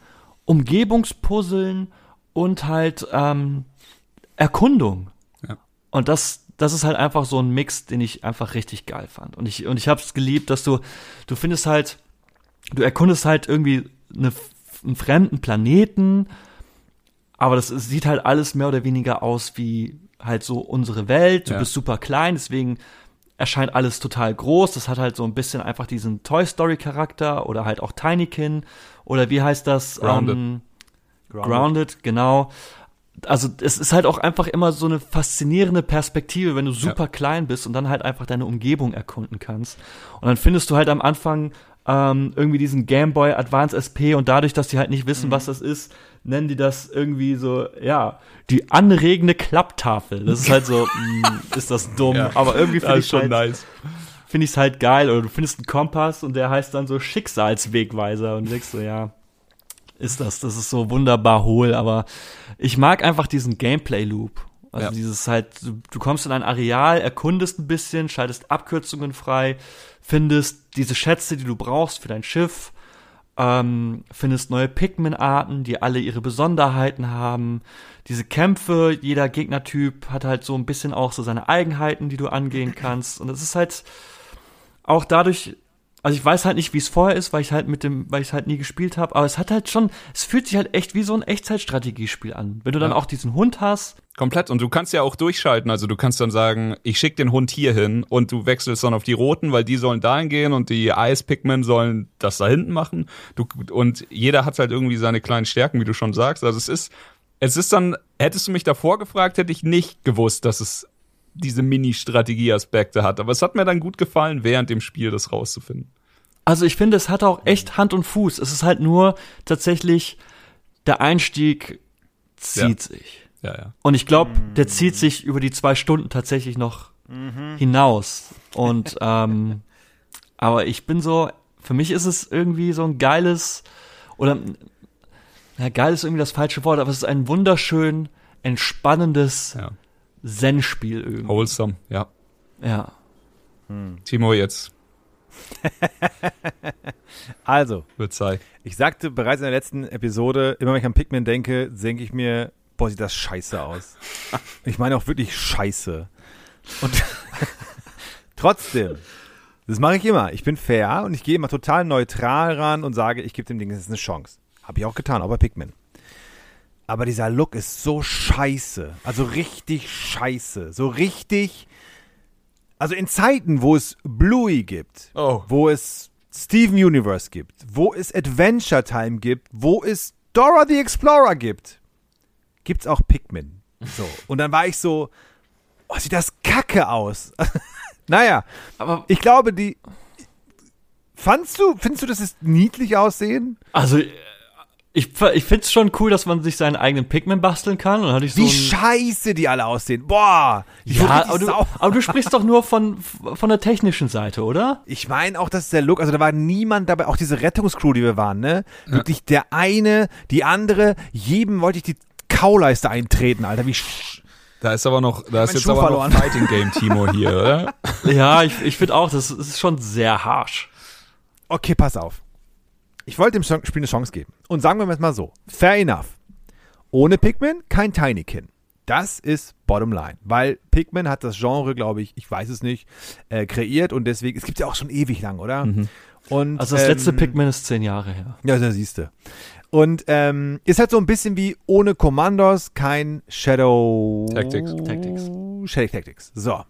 Umgebungspuzzeln und halt ähm, Erkundung. Ja. Und das, das ist halt einfach so ein Mix, den ich einfach richtig geil fand. Und ich, und ich hab's geliebt, dass du, du findest halt, du erkundest halt irgendwie eine, einen fremden Planeten, aber das sieht halt alles mehr oder weniger aus wie halt so unsere Welt. Du ja. bist super klein, deswegen erscheint alles total groß. Das hat halt so ein bisschen einfach diesen Toy Story Charakter oder halt auch Tinykin oder wie heißt das? Grounded. Ähm, Grounded. Grounded, genau. Also es ist halt auch einfach immer so eine faszinierende Perspektive, wenn du super ja. klein bist und dann halt einfach deine Umgebung erkunden kannst. Und dann findest du halt am Anfang ähm, irgendwie diesen Game Boy Advance SP und dadurch, dass die halt nicht wissen, mhm. was das ist, nennen die das irgendwie so, ja, die anregende Klapptafel. Das ist halt so, mh, [LAUGHS] mm, ist das dumm, ja, aber irgendwie finde ich schon halt, nice. Finde ich es halt geil. Oder du findest einen Kompass und der heißt dann so Schicksalswegweiser und denkst so, ja, ist das, das ist so wunderbar hohl, aber ich mag einfach diesen Gameplay-Loop. Also ja. dieses halt, du, du kommst in ein Areal, erkundest ein bisschen, schaltest Abkürzungen frei, findest diese Schätze, die du brauchst für dein Schiff, ähm, findest neue Pikmin-Arten, die alle ihre Besonderheiten haben. Diese Kämpfe, jeder Gegnertyp hat halt so ein bisschen auch so seine Eigenheiten, die du angehen kannst. Und es ist halt auch dadurch also ich weiß halt nicht, wie es vorher ist, weil ich halt mit dem, weil ich es halt nie gespielt habe, aber es hat halt schon, es fühlt sich halt echt wie so ein Echtzeitstrategiespiel an. Wenn du dann ja. auch diesen Hund hast. Komplett. Und du kannst ja auch durchschalten. Also du kannst dann sagen, ich schick den Hund hier hin und du wechselst dann auf die roten, weil die sollen dahin gehen und die Ice Pigmen sollen das da hinten machen. Du, und jeder hat halt irgendwie seine kleinen Stärken, wie du schon sagst. Also es ist, es ist dann, hättest du mich davor gefragt, hätte ich nicht gewusst, dass es diese Mini-Strategie-Aspekte hat. Aber es hat mir dann gut gefallen, während dem Spiel das rauszufinden. Also ich finde, es hat auch echt Hand und Fuß. Es ist halt nur tatsächlich, der Einstieg zieht ja. sich. Ja, ja. Und ich glaube, der zieht sich über die zwei Stunden tatsächlich noch mhm. hinaus. Und [LAUGHS] ähm, aber ich bin so, für mich ist es irgendwie so ein geiles, oder ja, geil ist irgendwie das falsche Wort, aber es ist ein wunderschön entspannendes ja. Zen-Spiel irgendwie. Wholesome, ja. Ja. Hm. Timo, jetzt. [LAUGHS] also, wird Zeit. Ich sagte bereits in der letzten Episode, immer wenn ich an Pikmin denke, denke ich mir, boah, sieht das scheiße aus. [LAUGHS] ich meine auch wirklich scheiße. Und [LAUGHS] trotzdem, das mache ich immer. Ich bin fair und ich gehe immer total neutral ran und sage, ich gebe dem Ding jetzt eine Chance. Habe ich auch getan, auch bei Pikmin. Aber dieser Look ist so scheiße. Also richtig scheiße. So richtig. Also in Zeiten, wo es Bluey gibt, oh. wo es Steven Universe gibt, wo es Adventure Time gibt, wo es Dora the Explorer gibt, gibt es auch Pikmin. [LAUGHS] So. Und dann war ich so, oh, sieht das kacke aus. [LAUGHS] naja, aber ich glaube, die. Fandst du, findest du, dass es niedlich aussehen? Also, ich, ich find's schon cool, dass man sich seinen eigenen Pikmin basteln kann. Und hatte ich so Wie scheiße die alle aussehen. Boah. Ja, aber du, aber du sprichst doch nur von, von der technischen Seite, oder? Ich meine auch, dass der Look, also da war niemand dabei, auch diese Rettungscrew, die wir waren, ne? Ja. Wirklich der eine, die andere, jedem wollte ich die Kauleiste eintreten, Alter. Wie da ist aber noch, da ist jetzt aber noch Fighting Game Timo hier, oder? [LAUGHS] ja, ich, ich finde auch, das ist schon sehr harsh. Okay, pass auf. Ich wollte dem Spiel eine Chance geben. Und sagen wir mal so, fair enough. Ohne Pikmin kein Tinykin. Das ist bottom line. Weil Pikmin hat das Genre, glaube ich, ich weiß es nicht, äh, kreiert und deswegen, es gibt ja auch schon ewig lang, oder? Mhm. Und, also das ähm, letzte Pikmin ist zehn Jahre her. Ja, da siehst du. Und ähm, ist halt so ein bisschen wie ohne Commandos kein Shadow Tactics. Tactics. Shadow Tactics. So.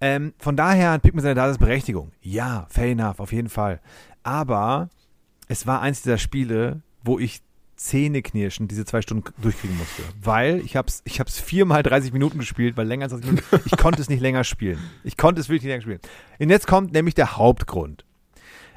Ähm, von daher hat Pikmin seine Daseinsberechtigung. Ja, fair enough, auf jeden Fall. Aber es war eins dieser Spiele, wo ich Zähneknirschen diese zwei Stunden durchkriegen musste. Weil ich habe es ich hab's viermal 30 Minuten gespielt, weil länger als 30 Minuten. Ich konnte es nicht länger spielen. Ich konnte es wirklich nicht länger spielen. Und jetzt kommt nämlich der Hauptgrund.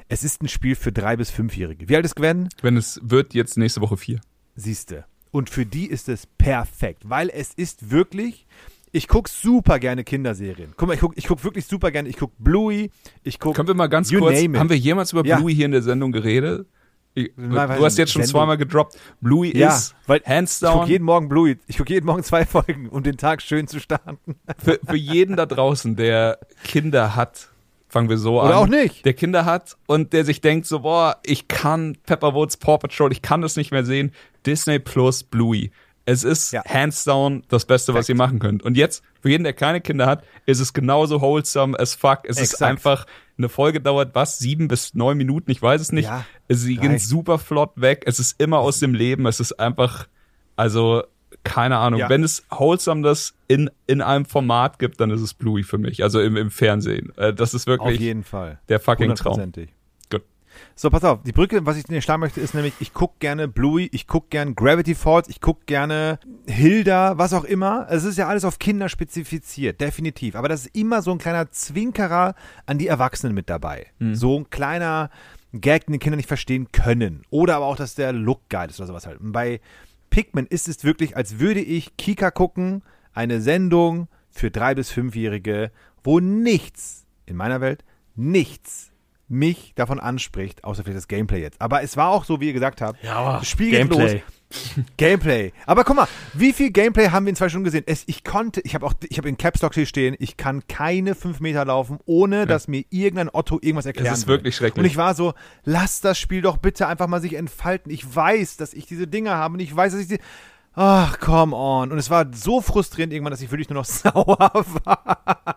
Es ist ein Spiel für drei bis fünfjährige. Wie alt ist Gwen? Wenn es wird jetzt nächste Woche vier. Siehste. Und für die ist es perfekt, weil es ist wirklich ich gucke super gerne Kinderserien. Guck mal, ich gucke ich guck wirklich super gerne. Ich gucke Bluey, ich gucke. Können wir mal ganz kurz, haben wir jemals über ja. Bluey hier in der Sendung geredet? Ich, du hast jetzt schon Sendung. zweimal gedroppt. Bluey ja, ist weil hands down. Ich gucke jeden Morgen Bluey. Ich gucke jeden Morgen zwei [LAUGHS] Folgen, um den Tag schön zu starten. Für, für jeden da draußen, der Kinder hat, fangen wir so Oder an. Oder auch nicht. Der Kinder hat und der sich denkt so, boah, ich kann Pepperwoods Paw Patrol, ich kann das nicht mehr sehen. Disney Plus Bluey. Es ist ja. hands down das Beste, Fact. was ihr machen könnt. Und jetzt, für jeden, der keine Kinder hat, ist es genauso wholesome as fuck. Es Exakt. ist einfach, eine Folge dauert was? Sieben bis neun Minuten, ich weiß es nicht. Ja, Sie gehen super flott weg. Es ist immer aus dem Leben. Es ist einfach, also, keine Ahnung. Ja. Wenn es wholesome das in, in einem Format gibt, dann ist es Bluey für mich. Also im, im Fernsehen. Äh, das ist wirklich Auf jeden Fall. der fucking Traum. So, pass auf, die Brücke, was ich dir schlagen möchte, ist nämlich, ich gucke gerne Bluey, ich gucke gerne Gravity Falls, ich gucke gerne Hilda, was auch immer. Es ist ja alles auf Kinder spezifiziert, definitiv. Aber das ist immer so ein kleiner Zwinkerer an die Erwachsenen mit dabei. Mhm. So ein kleiner Gag, den die Kinder nicht verstehen können. Oder aber auch, dass der Look geil ist oder sowas halt. Und bei Pikmin ist es wirklich, als würde ich Kika gucken, eine Sendung für drei bis fünfjährige, wo nichts, in meiner Welt, nichts mich davon anspricht, außer vielleicht das Gameplay jetzt. Aber es war auch so, wie ihr gesagt habt. Ja, das Spiel Gameplay. geht los. [LAUGHS] Gameplay. Aber guck mal, wie viel Gameplay haben wir in zwei Stunden gesehen? Es, ich konnte, ich habe auch, ich habe in Caps Lock hier stehen, ich kann keine fünf Meter laufen, ohne ja. dass mir irgendein Otto irgendwas erklärt. Das ist wirklich schrecklich. Und ich war so, lass das Spiel doch bitte einfach mal sich entfalten. Ich weiß, dass ich diese Dinge habe und ich weiß, dass ich sie. Ach, come on. Und es war so frustrierend irgendwann, dass ich wirklich nur noch [LAUGHS] sauer war.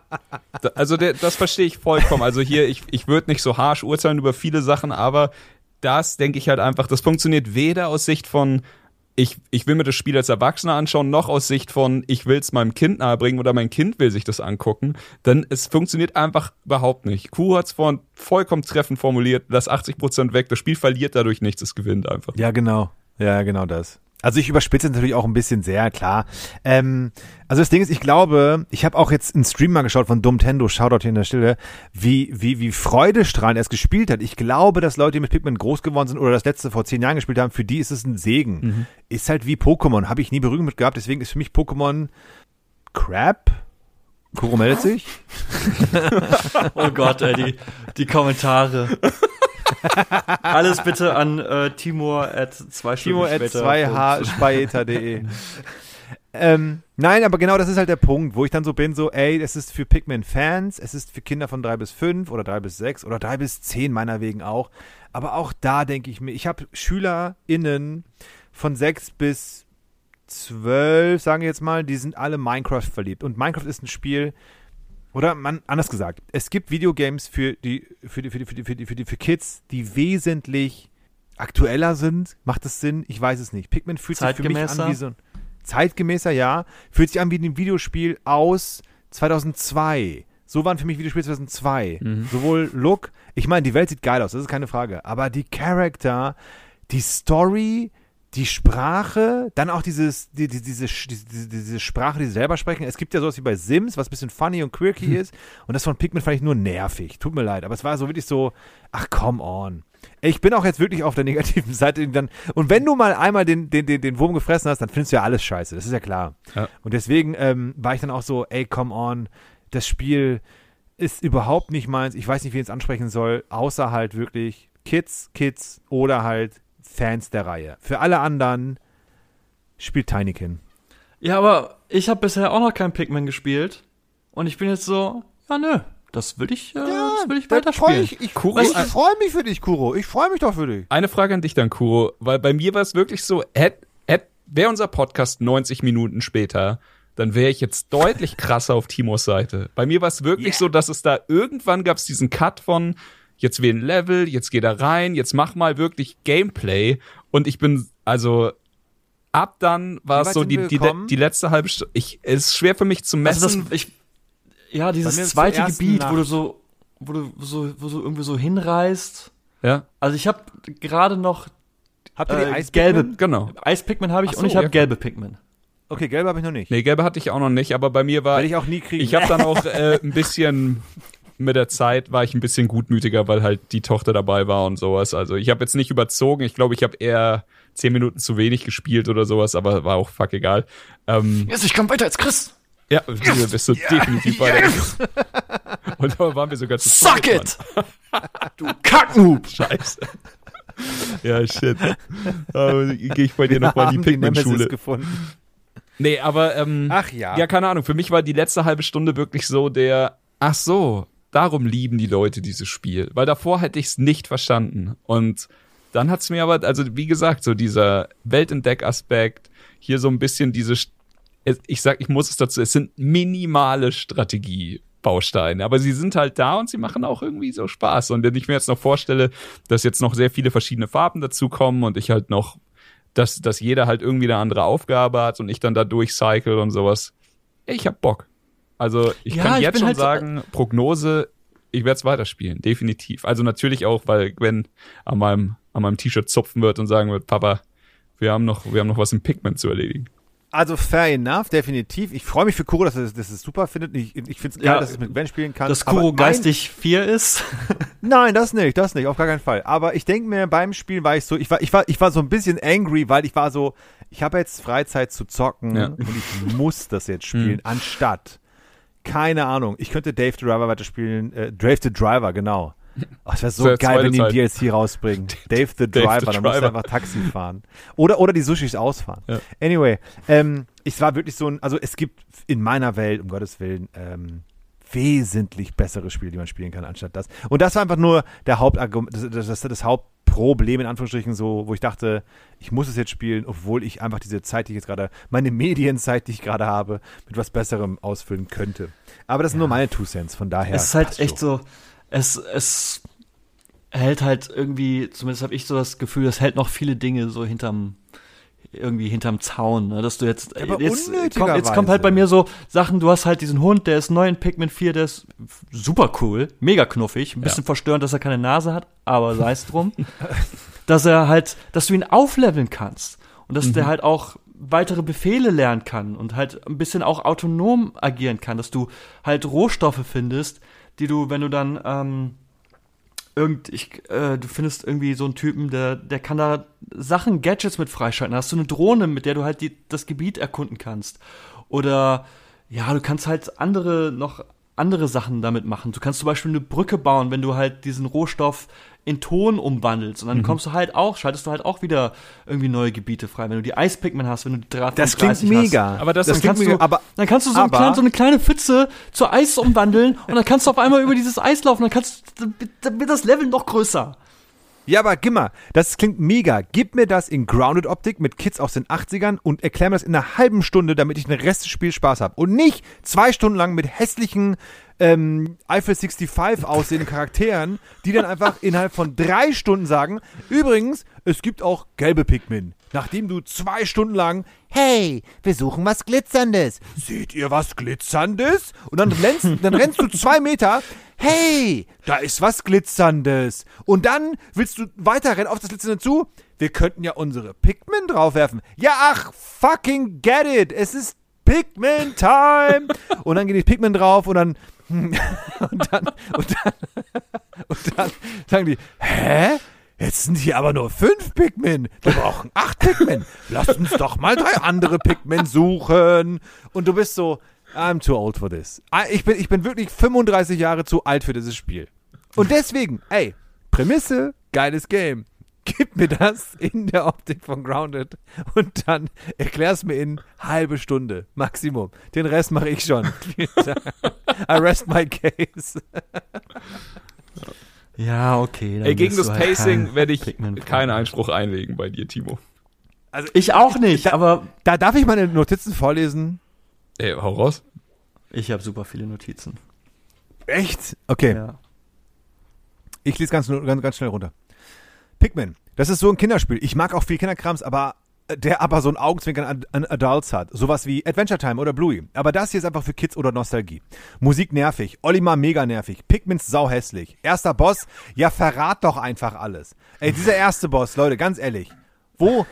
Also der, das verstehe ich vollkommen. Also hier, ich, ich würde nicht so harsh urteilen über viele Sachen, aber das denke ich halt einfach, das funktioniert weder aus Sicht von ich, ich will mir das Spiel als Erwachsener anschauen, noch aus Sicht von, ich will es meinem Kind nahebringen oder mein Kind will sich das angucken, denn es funktioniert einfach überhaupt nicht. Kuh hat es vorhin vollkommen treffend formuliert, lass 80% weg, das Spiel verliert dadurch nichts, es gewinnt einfach. Ja, genau. Ja, genau das. Also ich überspitze natürlich auch ein bisschen sehr, klar. Ähm, also das Ding ist, ich glaube, ich habe auch jetzt einen Stream mal geschaut von Dumtendo, Shoutout hier in der Stille, wie, wie, wie freudestrahlend er es gespielt hat. Ich glaube, dass Leute, die mit Pikmin groß geworden sind oder das letzte vor zehn Jahren gespielt haben, für die ist es ein Segen. Mhm. Ist halt wie Pokémon, habe ich nie Berührung mit gehabt, deswegen ist für mich Pokémon Crap. Kuro meldet sich. [LAUGHS] oh Gott, ey, die, die Kommentare. [LAUGHS] [LAUGHS] Alles bitte an äh, Timur at zwei Timur at 2hspaeta.de. [LAUGHS] ähm, nein, aber genau das ist halt der Punkt, wo ich dann so bin, so, ey, es ist für Pikmin-Fans, es ist für Kinder von drei bis fünf oder drei bis sechs oder drei bis zehn meiner wegen auch. Aber auch da denke ich mir, ich habe SchülerInnen von sechs bis zwölf, sagen wir jetzt mal, die sind alle Minecraft verliebt. Und Minecraft ist ein Spiel, oder man, anders gesagt, es gibt Videogames für die, für die, für die, für die, für die, für die, für Kids, die wesentlich aktueller sind. Macht das Sinn? Ich weiß es nicht. Pikmin fühlt sich für mich an wie so ein zeitgemäßer, ja. Fühlt sich an wie ein Videospiel aus 2002. So waren für mich Videospiele 2002. Mhm. Sowohl Look, ich meine, die Welt sieht geil aus, das ist keine Frage. Aber die Charakter, die Story, die Sprache, dann auch dieses, die, die, diese, diese, diese Sprache, die sie selber sprechen. Es gibt ja sowas wie bei Sims, was ein bisschen funny und quirky hm. ist. Und das von Pikmin fand ich nur nervig. Tut mir leid. Aber es war so wirklich so, ach, come on. Ich bin auch jetzt wirklich auf der negativen [LAUGHS] Seite. Dann, und wenn du mal einmal den, den, den, den Wurm gefressen hast, dann findest du ja alles scheiße. Das ist ja klar. Ja. Und deswegen ähm, war ich dann auch so, ey, come on. Das Spiel ist überhaupt nicht meins. Ich weiß nicht, wie ich es ansprechen soll, außer halt wirklich Kids, Kids oder halt Fans der Reihe. Für alle anderen spielt Tinykin. Ja, aber ich habe bisher auch noch kein Pikmin gespielt. Und ich bin jetzt so, ja, nö, das will ich, äh, ja, das will ich weiterspielen. Ich, ich, Kuro, ich, ich freue mich für dich, Kuro. Ich freue mich doch für dich. Eine Frage an dich dann, Kuro, weil bei mir war es wirklich so, wäre unser Podcast 90 Minuten später, dann wäre ich jetzt deutlich krasser auf Timos Seite. Bei mir war es wirklich yeah. so, dass es da irgendwann gab es diesen Cut von, jetzt wählen Level, jetzt geht er rein, jetzt mach mal wirklich Gameplay. Und ich bin, also, ab dann war es so die, die, die, letzte halbe Stunde. Ich, es ist schwer für mich zu messen. Also das, ich, ja, dieses zweite Gebiet, Nacht. wo du so, wo du so, wo du irgendwie so hinreist. Ja. Also ich habe gerade noch Habt ihr die äh, gelbe, genau. Eispigment habe ich so, und ich habe ja. gelbe Pigment. Okay, gelbe habe ich noch nicht. Nee, gelbe hatte ich auch noch nicht, aber bei mir war. Werde ich auch nie kriegen. Ich habe dann auch äh, ein bisschen [LAUGHS] mit der Zeit war ich ein bisschen gutmütiger, weil halt die Tochter dabei war und sowas. Also ich habe jetzt nicht überzogen. Ich glaube, ich habe eher zehn Minuten zu wenig gespielt oder sowas, aber war auch fuck egal. Ähm, yes, ich komme weiter als Chris. Ja, yes. bist du yeah. definitiv weiter. Yes. Und da waren wir sogar zu Suck it! du Kacknoob! Scheiße. Ja, shit. Gehe ich bei dir nochmal in die Pikmin-Schule. Nee, aber ähm, Ach ja. Ja, keine Ahnung. Für mich war die letzte halbe Stunde wirklich so der, ach so, Darum lieben die Leute dieses Spiel. Weil davor hätte ich es nicht verstanden. Und dann hat es mir aber, also wie gesagt, so dieser Weltentdeck-Aspekt, hier so ein bisschen diese, ich sag, ich muss es dazu, es sind minimale Strategiebausteine, aber sie sind halt da und sie machen auch irgendwie so Spaß. Und wenn ich mir jetzt noch vorstelle, dass jetzt noch sehr viele verschiedene Farben dazukommen und ich halt noch, dass, dass jeder halt irgendwie eine andere Aufgabe hat und ich dann da durchcycle und sowas, ich hab Bock. Also ich ja, kann ich jetzt schon halt sagen, so, Prognose, ich werde es weiterspielen, definitiv. Also natürlich auch, weil Gwen an meinem, an meinem T-Shirt zupfen wird und sagen wird, Papa, wir haben noch, wir haben noch was im Pigment zu erledigen. Also fair enough, definitiv. Ich freue mich für Kuro, dass er das, super findet. Ich, ich finde es geil, ja, dass es mit Gwen spielen kann. Dass Kuro geistig 4 ist? [LAUGHS] Nein, das nicht, das nicht, auf gar keinen Fall. Aber ich denke mir, beim Spielen war ich so, ich war, ich war, ich war so ein bisschen angry, weil ich war so, ich habe jetzt Freizeit zu zocken ja. und ich muss das jetzt spielen, hm. anstatt keine Ahnung. Ich könnte Dave the Driver weiterspielen. Äh, Dave the Driver, genau. [LAUGHS] Oh, es wäre so das geil, wenn die DLC rausbringen. [LAUGHS] Dave the Driver, Dave the dann muss er einfach Taxi fahren. Oder, oder die Sushis ausfahren. Ja. Anyway, ähm, es war wirklich so ein, also es gibt in meiner Welt, um Gottes Willen, ähm, wesentlich bessere Spiele, die man spielen kann, anstatt das. Und das war einfach nur der Hauptargument, das, das, das, das Haupt Problem in Anführungsstrichen so, wo ich dachte, ich muss es jetzt spielen, obwohl ich einfach diese Zeit, die ich jetzt gerade, meine Medienzeit, die ich gerade habe, mit was Besserem ausfüllen könnte. Aber das sind nur meine Two Cents, von daher. Es ist halt echt so, es, es hält halt irgendwie, zumindest habe ich so das Gefühl, es hält noch viele Dinge so hinterm, irgendwie hinterm Zaun, ne? dass du jetzt, Aber jetzt, kommt, jetzt kommt halt bei mir so Sachen, du hast halt diesen Hund, der ist neu in Pikmin 4, der ist super cool, mega knuffig, ein bisschen verstörend, dass er keine Nase hat, aber [LAUGHS] sei es drum, dass er halt, dass du ihn aufleveln kannst und dass der halt auch weitere Befehle lernen kann und halt ein bisschen auch autonom agieren kann, dass du halt Rohstoffe findest, die du, wenn du dann ähm, irgend, ich, äh, du findest irgendwie so einen Typen, der, der kann da Sachen, Gadgets mit freischalten. Da hast du eine Drohne, mit der du halt die, das Gebiet erkunden kannst. Oder ja, du kannst halt andere noch andere Sachen damit machen. Du kannst zum Beispiel eine Brücke bauen, wenn du halt diesen Rohstoff in Ton umwandelst. Und dann kommst du halt auch, schaltest du halt auch wieder irgendwie neue Gebiete frei. Wenn du die Eispigmen hast, wenn du die Draht Das klingt mega. Aber das- das dann klingt kannst mega. du, aber dann kannst du so, aber- kleinen, so eine kleine Pfütze zu Eis umwandeln und dann kannst du auf einmal über dieses Eis laufen, dann kannst dann wird- dann wird das Level noch größer. Ja, aber Gimmer, das klingt mega. Gib mir das in Grounded Optik mit Kids aus den 80ern und erklär mir das in einer halben Stunde, damit ich den Rest des Spiels Spaß habe. Und nicht zwei Stunden lang mit hässlichen ähm, Eiffel 65 aussehenden Charakteren, die dann einfach [LAUGHS] innerhalb von drei Stunden sagen, übrigens, es gibt auch gelbe Pikmin. Nachdem du zwei Stunden lang, hey, wir suchen was Glitzerndes. Seht ihr was Glitzerndes? Und dann rennst, [LAUGHS] dann rennst du zwei Meter, hey, da ist was Glitzerndes. Und dann willst du weiterrennen auf das Glitzernde zu. Wir könnten ja unsere Pikmin draufwerfen. Ja, ach, fucking get it. Es ist Pikmin Time. und dann gehen die Pikmin drauf und dann [LAUGHS] und dann und dann und dann sagen die, hä? Jetzt sind hier aber nur fünf Pikmin. Wir brauchen acht Pikmin. Lass uns doch mal drei andere Pikmin suchen. Und du bist so, I'm too old for this. Ah, Ich bin, ich bin wirklich 35 Jahre zu alt für dieses Spiel. Und deswegen, ey, Prämisse, geiles Game. Gib mir das in der Optik von Grounded und dann erklär's mir in halbe Stunde, Maximum. Den Rest mache ich schon. [LAUGHS] I rest my case. [LAUGHS] Ja, okay. dann Ey, gegen das halt Pacing werde ich keinen Einspruch einlegen bei dir, Timo. Ich auch nicht, aber Da darf ich meine Notizen vorlesen. Ey, hau raus. ich habe super viele Notizen. Echt? Okay. Ja. Ich lese ganz, ganz, ganz schnell runter. Pikmin. Das ist so ein Kinderspiel. Ich mag auch viel Kinderkrams, aber äh, der aber so ein Augenzwinkern an, an Adults hat. Sowas wie Adventure Time oder Bluey. Aber das hier ist einfach für Kids oder Nostalgie. Musik nervig. Olimar mega nervig. Pikmins sau hässlich. Erster Boss. Ja, verrat doch einfach alles. Ey, dieser erste Boss, Leute, ganz ehrlich. Wo,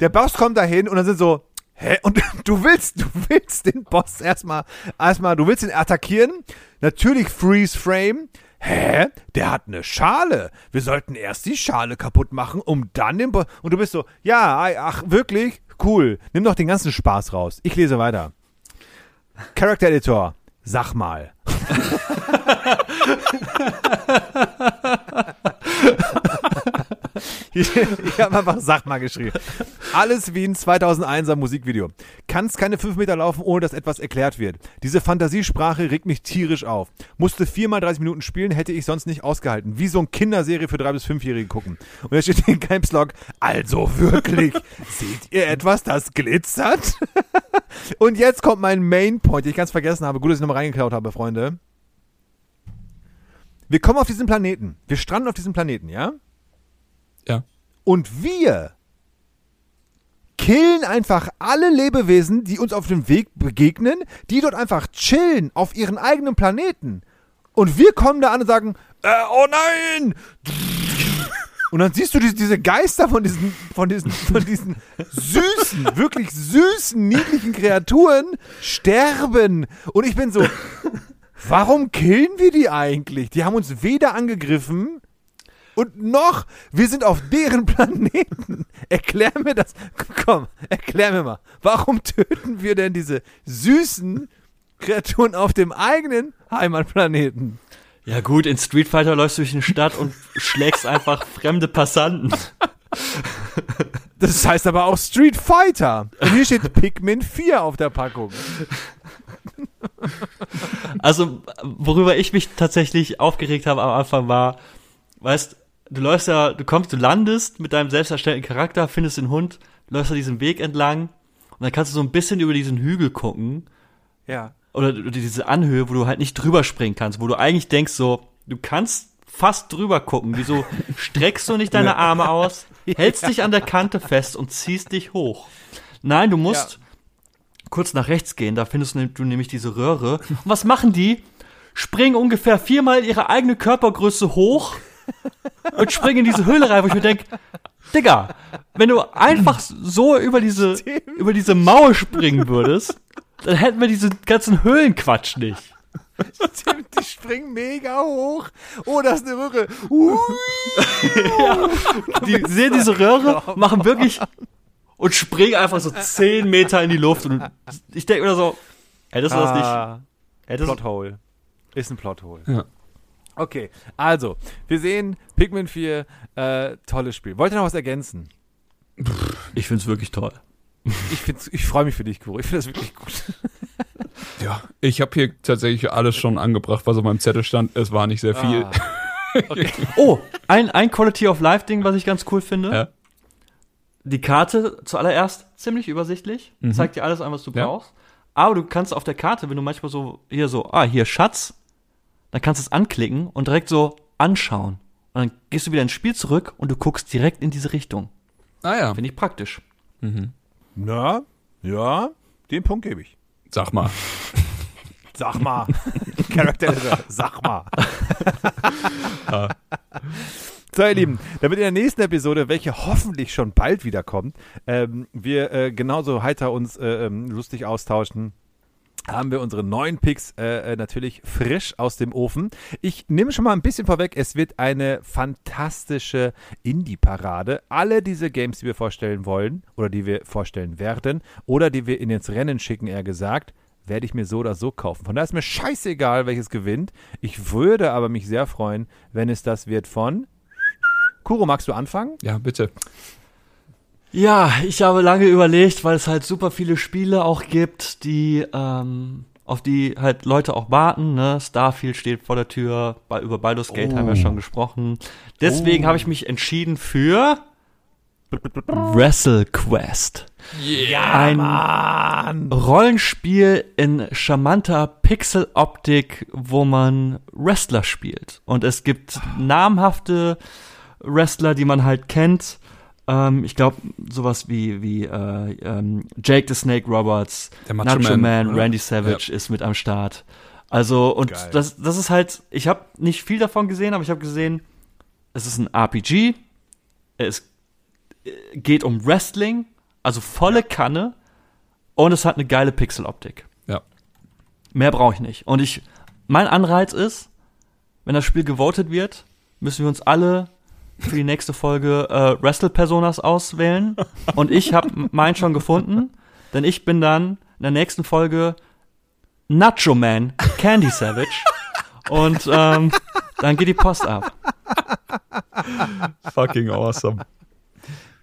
der Boss kommt dahin und dann sind so, Hä? Und [LAUGHS] du willst, du willst den Boss erstmal, erstmal, du willst ihn attackieren. Natürlich Freeze Frame. Hä? Der hat eine Schale. Wir sollten erst die Schale kaputt machen, um dann den Boss. Und du bist so, ja, ach, wirklich? Cool. Nimm doch den ganzen Spaß raus. Ich lese weiter. Character Editor. Sag mal. [LAUGHS] Ich, ich habe einfach Sag mal geschrieben. Alles wie ein 2001er Musikvideo. Kannst keine fünf Meter laufen, ohne dass etwas erklärt wird. Diese Fantasiesprache regt mich tierisch auf. Musste viermal 30 Minuten spielen, hätte ich sonst nicht ausgehalten. Wie so ein Kinderserie für drei bis fünfjährige gucken. Und da steht in Games Log, also wirklich, [LAUGHS] seht ihr etwas, das glitzert? [LAUGHS] Und jetzt kommt mein Main Point, den ich ganz vergessen habe. Gut, dass ich nochmal reingeklaut habe, Freunde. Wir kommen auf diesen Planeten. Wir stranden auf diesem Planeten, ja? Ja. Und wir killen einfach alle Lebewesen, die uns auf dem Weg begegnen, die dort einfach chillen auf ihren eigenen Planeten. Und wir kommen da an und sagen, äh, oh nein! [LAUGHS] Und dann siehst du diese, Geister von diesen, von diesen, von diesen süßen, wirklich süßen, niedlichen Kreaturen sterben. Und ich bin so, warum killen wir die eigentlich? Die haben uns weder angegriffen, und noch, wir sind auf deren [LAUGHS] Planeten. Erklär mir das. Komm, erklär mir mal. Warum töten wir denn diese süßen Kreaturen auf dem eigenen Heimatplaneten? Ja gut, in Street Fighter läufst du durch eine Stadt und schlägst einfach fremde Passanten. Das heißt aber auch Street Fighter. Und hier steht Pikmin 4 auf der Packung. Also, worüber ich mich tatsächlich aufgeregt habe am Anfang war, weißt, du läufst ja, du kommst, du landest mit deinem selbst erstellten Charakter, findest den Hund, läufst da diesen Weg entlang und dann kannst du so ein bisschen über diesen Hügel gucken. Ja. Oder, oder diese Anhöhe, wo du halt nicht drüber springen kannst, wo du eigentlich denkst so, du kannst fast drüber gucken. Wieso [LAUGHS] streckst du nicht deine Arme aus, [LAUGHS] hältst dich an der Kante fest und ziehst dich hoch? Nein, du musst ja. kurz nach rechts gehen, da findest du nämlich diese Röhre. Und was machen die? Springen ungefähr viermal ihre eigene Körpergröße hoch und springen in diese Höhle rein, wo ich mir denke, Digga, wenn du einfach so über diese, über diese Mauer springen würdest, dann hätten wir diesen ganzen Höhlenquatsch nicht. Stimmt, die springen mega hoch. Oh, das ist eine Röhre. ja, die sehen diese Röhre, machen wirklich und springen einfach so 10 Meter in die Luft. Und ich denke mir so, hättest du das nicht. Ah, Hättest Plothole. Ist ein Plothole. Ja. Okay, also, wir sehen Pikmin 4, äh, tolles Spiel. Wollt ihr noch was ergänzen? Ich find's wirklich toll. Ich, find's, ich freue mich für dich, Kuro. Ich finde das wirklich gut. Ja, ich habe hier tatsächlich alles schon angebracht, was auf meinem Zettel stand. Es war nicht sehr viel. Ah. Okay. [LAUGHS] Oh, ein, ein Quality of Life Ding, was ich ganz cool finde. Ja. Die Karte zuallererst ziemlich übersichtlich, zeigt dir alles an, was du Ja. brauchst. Aber du kannst auf der Karte, wenn du manchmal so hier so, ah, hier Schatz, dann kannst du es anklicken und direkt so anschauen. Und dann gehst du wieder ins Spiel zurück und du guckst direkt in diese Richtung. Ah ja, Finde ich praktisch. Na, ja, den Punkt gebe ich. sag mal. [LAUGHS] Sag mal. [LAUGHS] Character Editor, sag mal. [LAUGHS] So, ihr Lieben, damit in der nächsten Episode, welche hoffentlich schon bald wiederkommt, ähm, wir äh, genauso heiter uns äh, ähm, lustig austauschen, haben wir unsere neuen Picks äh, äh, natürlich frisch aus dem Ofen. Ich nehme schon mal ein bisschen vorweg, es wird eine fantastische Indie-Parade. Alle diese Games, die wir vorstellen wollen oder die wir vorstellen werden oder die wir in ins Rennen schicken, eher gesagt, werde ich mir so oder so kaufen. Von daher ist mir scheißegal, welches gewinnt. Ich würde aber mich sehr freuen, wenn es das wird von Kuro, magst du anfangen? Ja, bitte. Ja, ich habe lange überlegt, weil es halt super viele Spiele auch gibt, die ähm, auf die halt Leute auch warten. Ne? Starfield steht vor der Tür, bei, über Baldur's Gate haben wir schon gesprochen. Deswegen habe ich mich entschieden für WrestleQuest. Ein Rollenspiel in charmanter Pixeloptik, wo man Wrestler spielt. Und es gibt namhafte Wrestler, die man halt kennt. Ähm, ich glaube, sowas wie, wie äh, ähm, Jake the Snake Roberts, Nacho Man, Man, oder? Randy Savage ist mit am Start. Also, und Geil. das, das ist halt, ich habe nicht viel davon gesehen, aber ich habe gesehen, es ist ein RPG, es äh, geht um Wrestling, also volle Kanne, und es hat eine geile Pixeloptik. Ja. Mehr brauche ich nicht. Und ich, mein Anreiz ist, wenn das Spiel gewotet wird, müssen wir uns alle für die nächste Folge äh, Wrestle-Personas auswählen. Und ich habe meinen schon gefunden, denn ich bin dann in der nächsten Folge Nacho Man Candy Savage. Und ähm, dann geht die Post ab. Fucking awesome.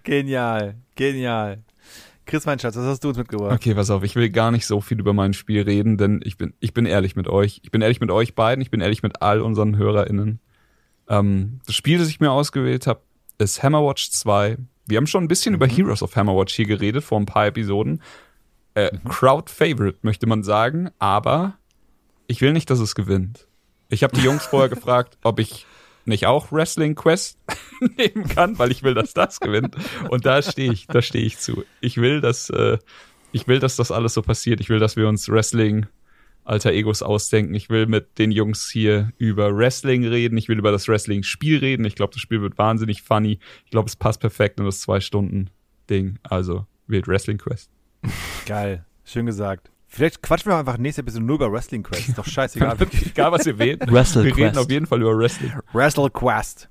Genial, genial. Chris, mein Schatz, was hast du uns mitgebracht? Okay, pass auf, ich will gar nicht so viel über mein Spiel reden, denn ich bin, ich bin ehrlich mit euch. Ich bin ehrlich mit euch beiden, ich bin ehrlich mit all unseren HörerInnen. Ähm, das Spiel, das ich mir ausgewählt habe, ist Hammerwatch 2. Wir haben schon ein bisschen über Heroes of Hammerwatch hier geredet, vor ein paar Episoden. Äh, Crowd Favorite, möchte man sagen, aber ich will nicht, dass es gewinnt. Ich habe die Jungs vorher [LAUGHS] gefragt, ob ich nicht auch Wrestling Quest [LAUGHS] nehmen kann, weil ich will, dass das gewinnt. Und da stehe ich, da stehe ich zu. Ich will, dass, äh, ich will, dass das alles so passiert. Ich will, dass wir uns Wrestling alter Egos ausdenken. Ich will mit den Jungs hier über Wrestling reden. Ich will über das Wrestling-Spiel reden. Ich glaube, das Spiel wird wahnsinnig funny. Ich glaube, es passt perfekt in das Zwei-Stunden-Ding. Also, wählt Wrestling Quest. [LAUGHS] Geil, schön gesagt. Vielleicht quatschen wir einfach nächste Episode nur über Wrestling Quest. Ist doch [LAUGHS] scheißegal. Egal, was ihr wählt. Wrestle wir reden Quest. auf jeden Fall über Wrestling. Wrestle Quest.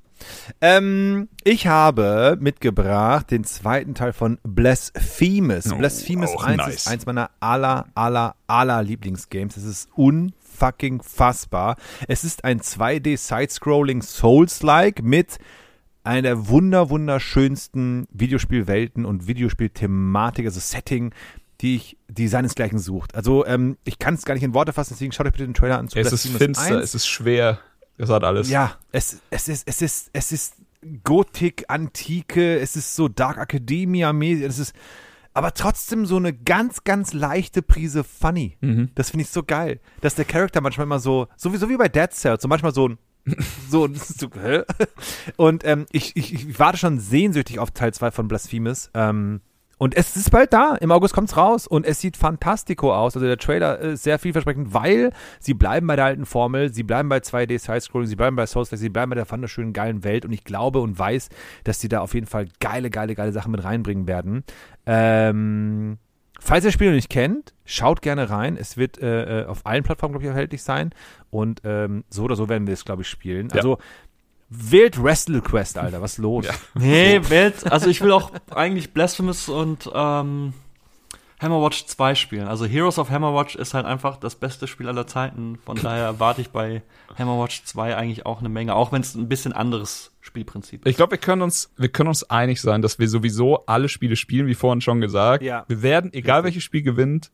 Ähm, ich habe mitgebracht den zweiten Teil von Blasphemous. Oh, Blasphemous auch 1 nice. ist eins meiner aller, aller, aller Lieblingsgames. Es ist unfucking fassbar. Es ist ein 2D Side-Scrolling Souls-like mit einer der wunder, wunderschönsten Videospielwelten und Videospielthematik, also Setting, die ich, die seinesgleichen sucht. Also, ähm, ich kann es gar nicht in Worte fassen, deswegen schaut euch bitte den Trailer an zu Es ist Blasphemous finster, 1. es ist schwer. Das hat alles. Ja, es, es ist, es ist, es ist Gothic, Antike, es ist so Dark Academia-mäßig, es ist aber trotzdem so eine ganz, ganz leichte Prise funny. Mhm. Das finde ich so geil, dass der Charakter manchmal immer so, sowieso wie bei Dead Cells, so manchmal so ein [LAUGHS] so, so hä? und ähm, ich, ich, ich warte schon sehnsüchtig auf Teil 2 von Blasphemous. Ähm, und es ist bald da. Im August kommt's raus und es sieht fantastico aus. Also der Trailer ist sehr vielversprechend, weil sie bleiben bei der alten Formel, sie bleiben bei 2D Side-Scrolling, sie bleiben bei Souls, sie bleiben bei der wunderschönen geilen Welt und ich glaube und weiß, dass sie da auf jeden Fall geile, geile, geile Sachen mit reinbringen werden. Ähm, falls ihr das Spiel noch nicht kennt, schaut gerne rein. Es wird äh, auf allen Plattformen, glaube ich, erhältlich sein. Und ähm, so oder so werden wir es, glaube ich, spielen. Ja. Also wählt Wrestle Quest, Alter. Was los? Ja. Nee, [LAUGHS] Welt, also ich will auch eigentlich Blasphemous und ähm, Hammerwatch 2 spielen. Also Heroes of Hammerwatch ist halt einfach das beste Spiel aller Zeiten. Von [LAUGHS] daher erwarte ich bei Hammerwatch 2 eigentlich auch eine Menge, auch wenn es ein bisschen anderes Spielprinzip ist. Ich glaube, wir können uns, wir können uns einig sein, dass wir sowieso alle Spiele spielen, wie vorhin schon gesagt. Ja. Wir werden, egal welches Spiel gewinnt,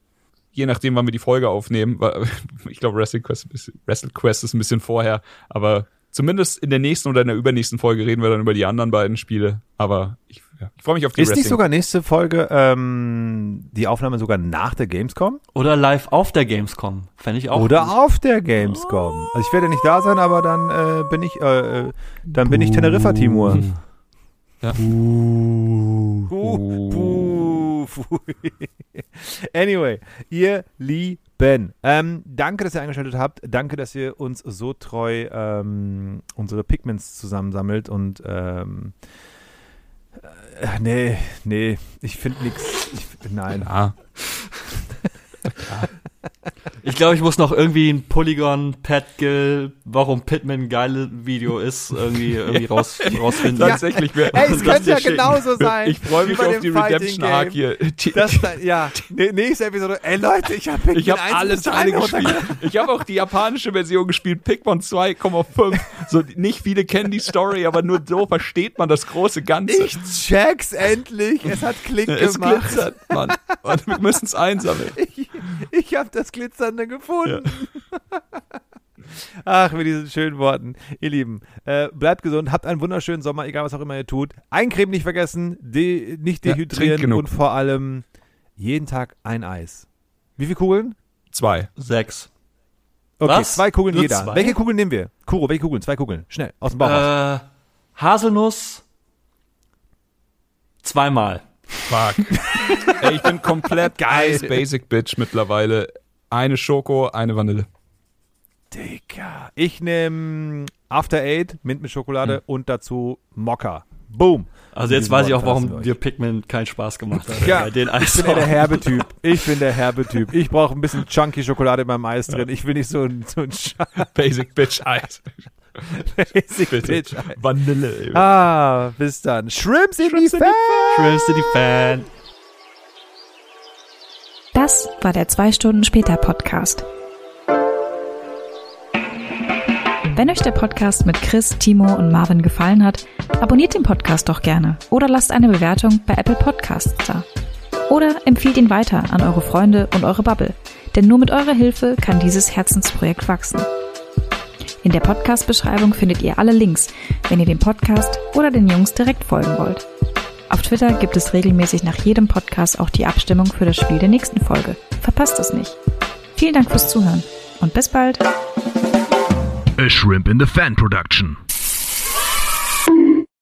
je nachdem, wann wir die Folge aufnehmen, weil [LAUGHS] ich glaube, Wrestle Quest, Wrestle Quest ist ein bisschen vorher, aber zumindest in der nächsten oder in der übernächsten Folge reden wir dann über die anderen beiden Spiele. Aber ich, ja, ich freue mich auf die Ist nicht sogar nächste Folge ähm, die Aufnahme sogar nach der Gamescom? Oder live auf der Gamescom. Fände ich auch. Oder gut. auf der Gamescom? Also ich werde nicht da sein, aber dann äh, bin ich äh, äh, dann bin ich Teneriffa Timur. Ja. Uh, uh, pfui. anyway, ihr Lieben, ähm, danke, dass ihr eingeschaltet habt. Danke, dass ihr uns so treu ähm, unsere Pigments zusammensammelt und ähm, äh, nee, nee, ich finde nichts. Nein. Ja. [LAUGHS] Ich glaube, ich muss noch irgendwie ein Polygon, Petgill, warum Pitman ein geiles Video ist, irgendwie, irgendwie [LAUGHS] raus, rausfinden. Tatsächlich, wir, Ey, es könnte ja schicken. genauso sein. ich freue mich auf die Fighting Redemption Arc Game. hier. Das [LAUGHS] ja, nächste Episode. Ey Leute, ich habe Ich habe alle Teile gespielt. Ich habe auch die japanische Version gespielt, Pikmin 2,5. So, nicht viele kennen die Story, aber nur so versteht man das große Ganze. Ich check's endlich. Es hat Klick es gemacht. glitzert, Mann. Und wir müssen es einsammeln. [LAUGHS] Ich, ich habe das Glitzernde gefunden. [LAUGHS] Ach, mit diesen schönen Worten. Ihr Lieben, äh, bleibt gesund, habt einen wunderschönen Sommer, egal was auch immer ihr tut. Eincremen nicht vergessen, de nicht Ja, dehydrieren genug. und vor allem jeden Tag ein Eis. Wie viele Kugeln? Zwei. Sechs. Okay, Was? zwei Kugeln Nur jeder. zwei? Welche Kugeln nehmen wir? Kuro, welche Kugeln? Zwei Kugeln. Schnell, aus dem Bauch. Äh, Haselnuss. Zweimal. Fuck. [LAUGHS] Ey, ich bin komplett Geil. Ice Basic Bitch mittlerweile. Eine Schoko, eine Vanille. Digga. Ich nehme After Eight, Mint mit Schokolade Hm. und dazu Mokka. Boom. Also jetzt weiß ich auch, warum dir Pikmin keinen Spaß gemacht hat. Ja, bei den Ich bin ja der herbe Typ. Ich bin der herbe [LAUGHS] Typ. Ich brauche ein bisschen chunky Schokolade in meinem Eis drin. Ich will nicht so ein, so ein [LAUGHS] Basic Bitch Eis. Basic Bitte. Bitch. Vanille. Ey. Ah, bis dann. Shrimps in Shrimps die in die Fan. Das war der 2 Stunden später Podcast. Wenn euch der Podcast mit Chris, Timo und Marvin gefallen hat, abonniert den Podcast doch gerne oder lasst eine Bewertung bei Apple Podcasts da. Oder empfiehlt ihn weiter an eure Freunde und eure Bubble, denn nur mit eurer Hilfe kann dieses Herzensprojekt wachsen. In der Podcast-Beschreibung findet ihr alle Links, wenn ihr dem Podcast oder den Jungs direkt folgen wollt. Auf Twitter gibt es regelmäßig nach jedem Podcast auch die Abstimmung für das Spiel der nächsten Folge. Verpasst es nicht. Vielen Dank fürs Zuhören und bis bald. A Shrimp in the Fan production.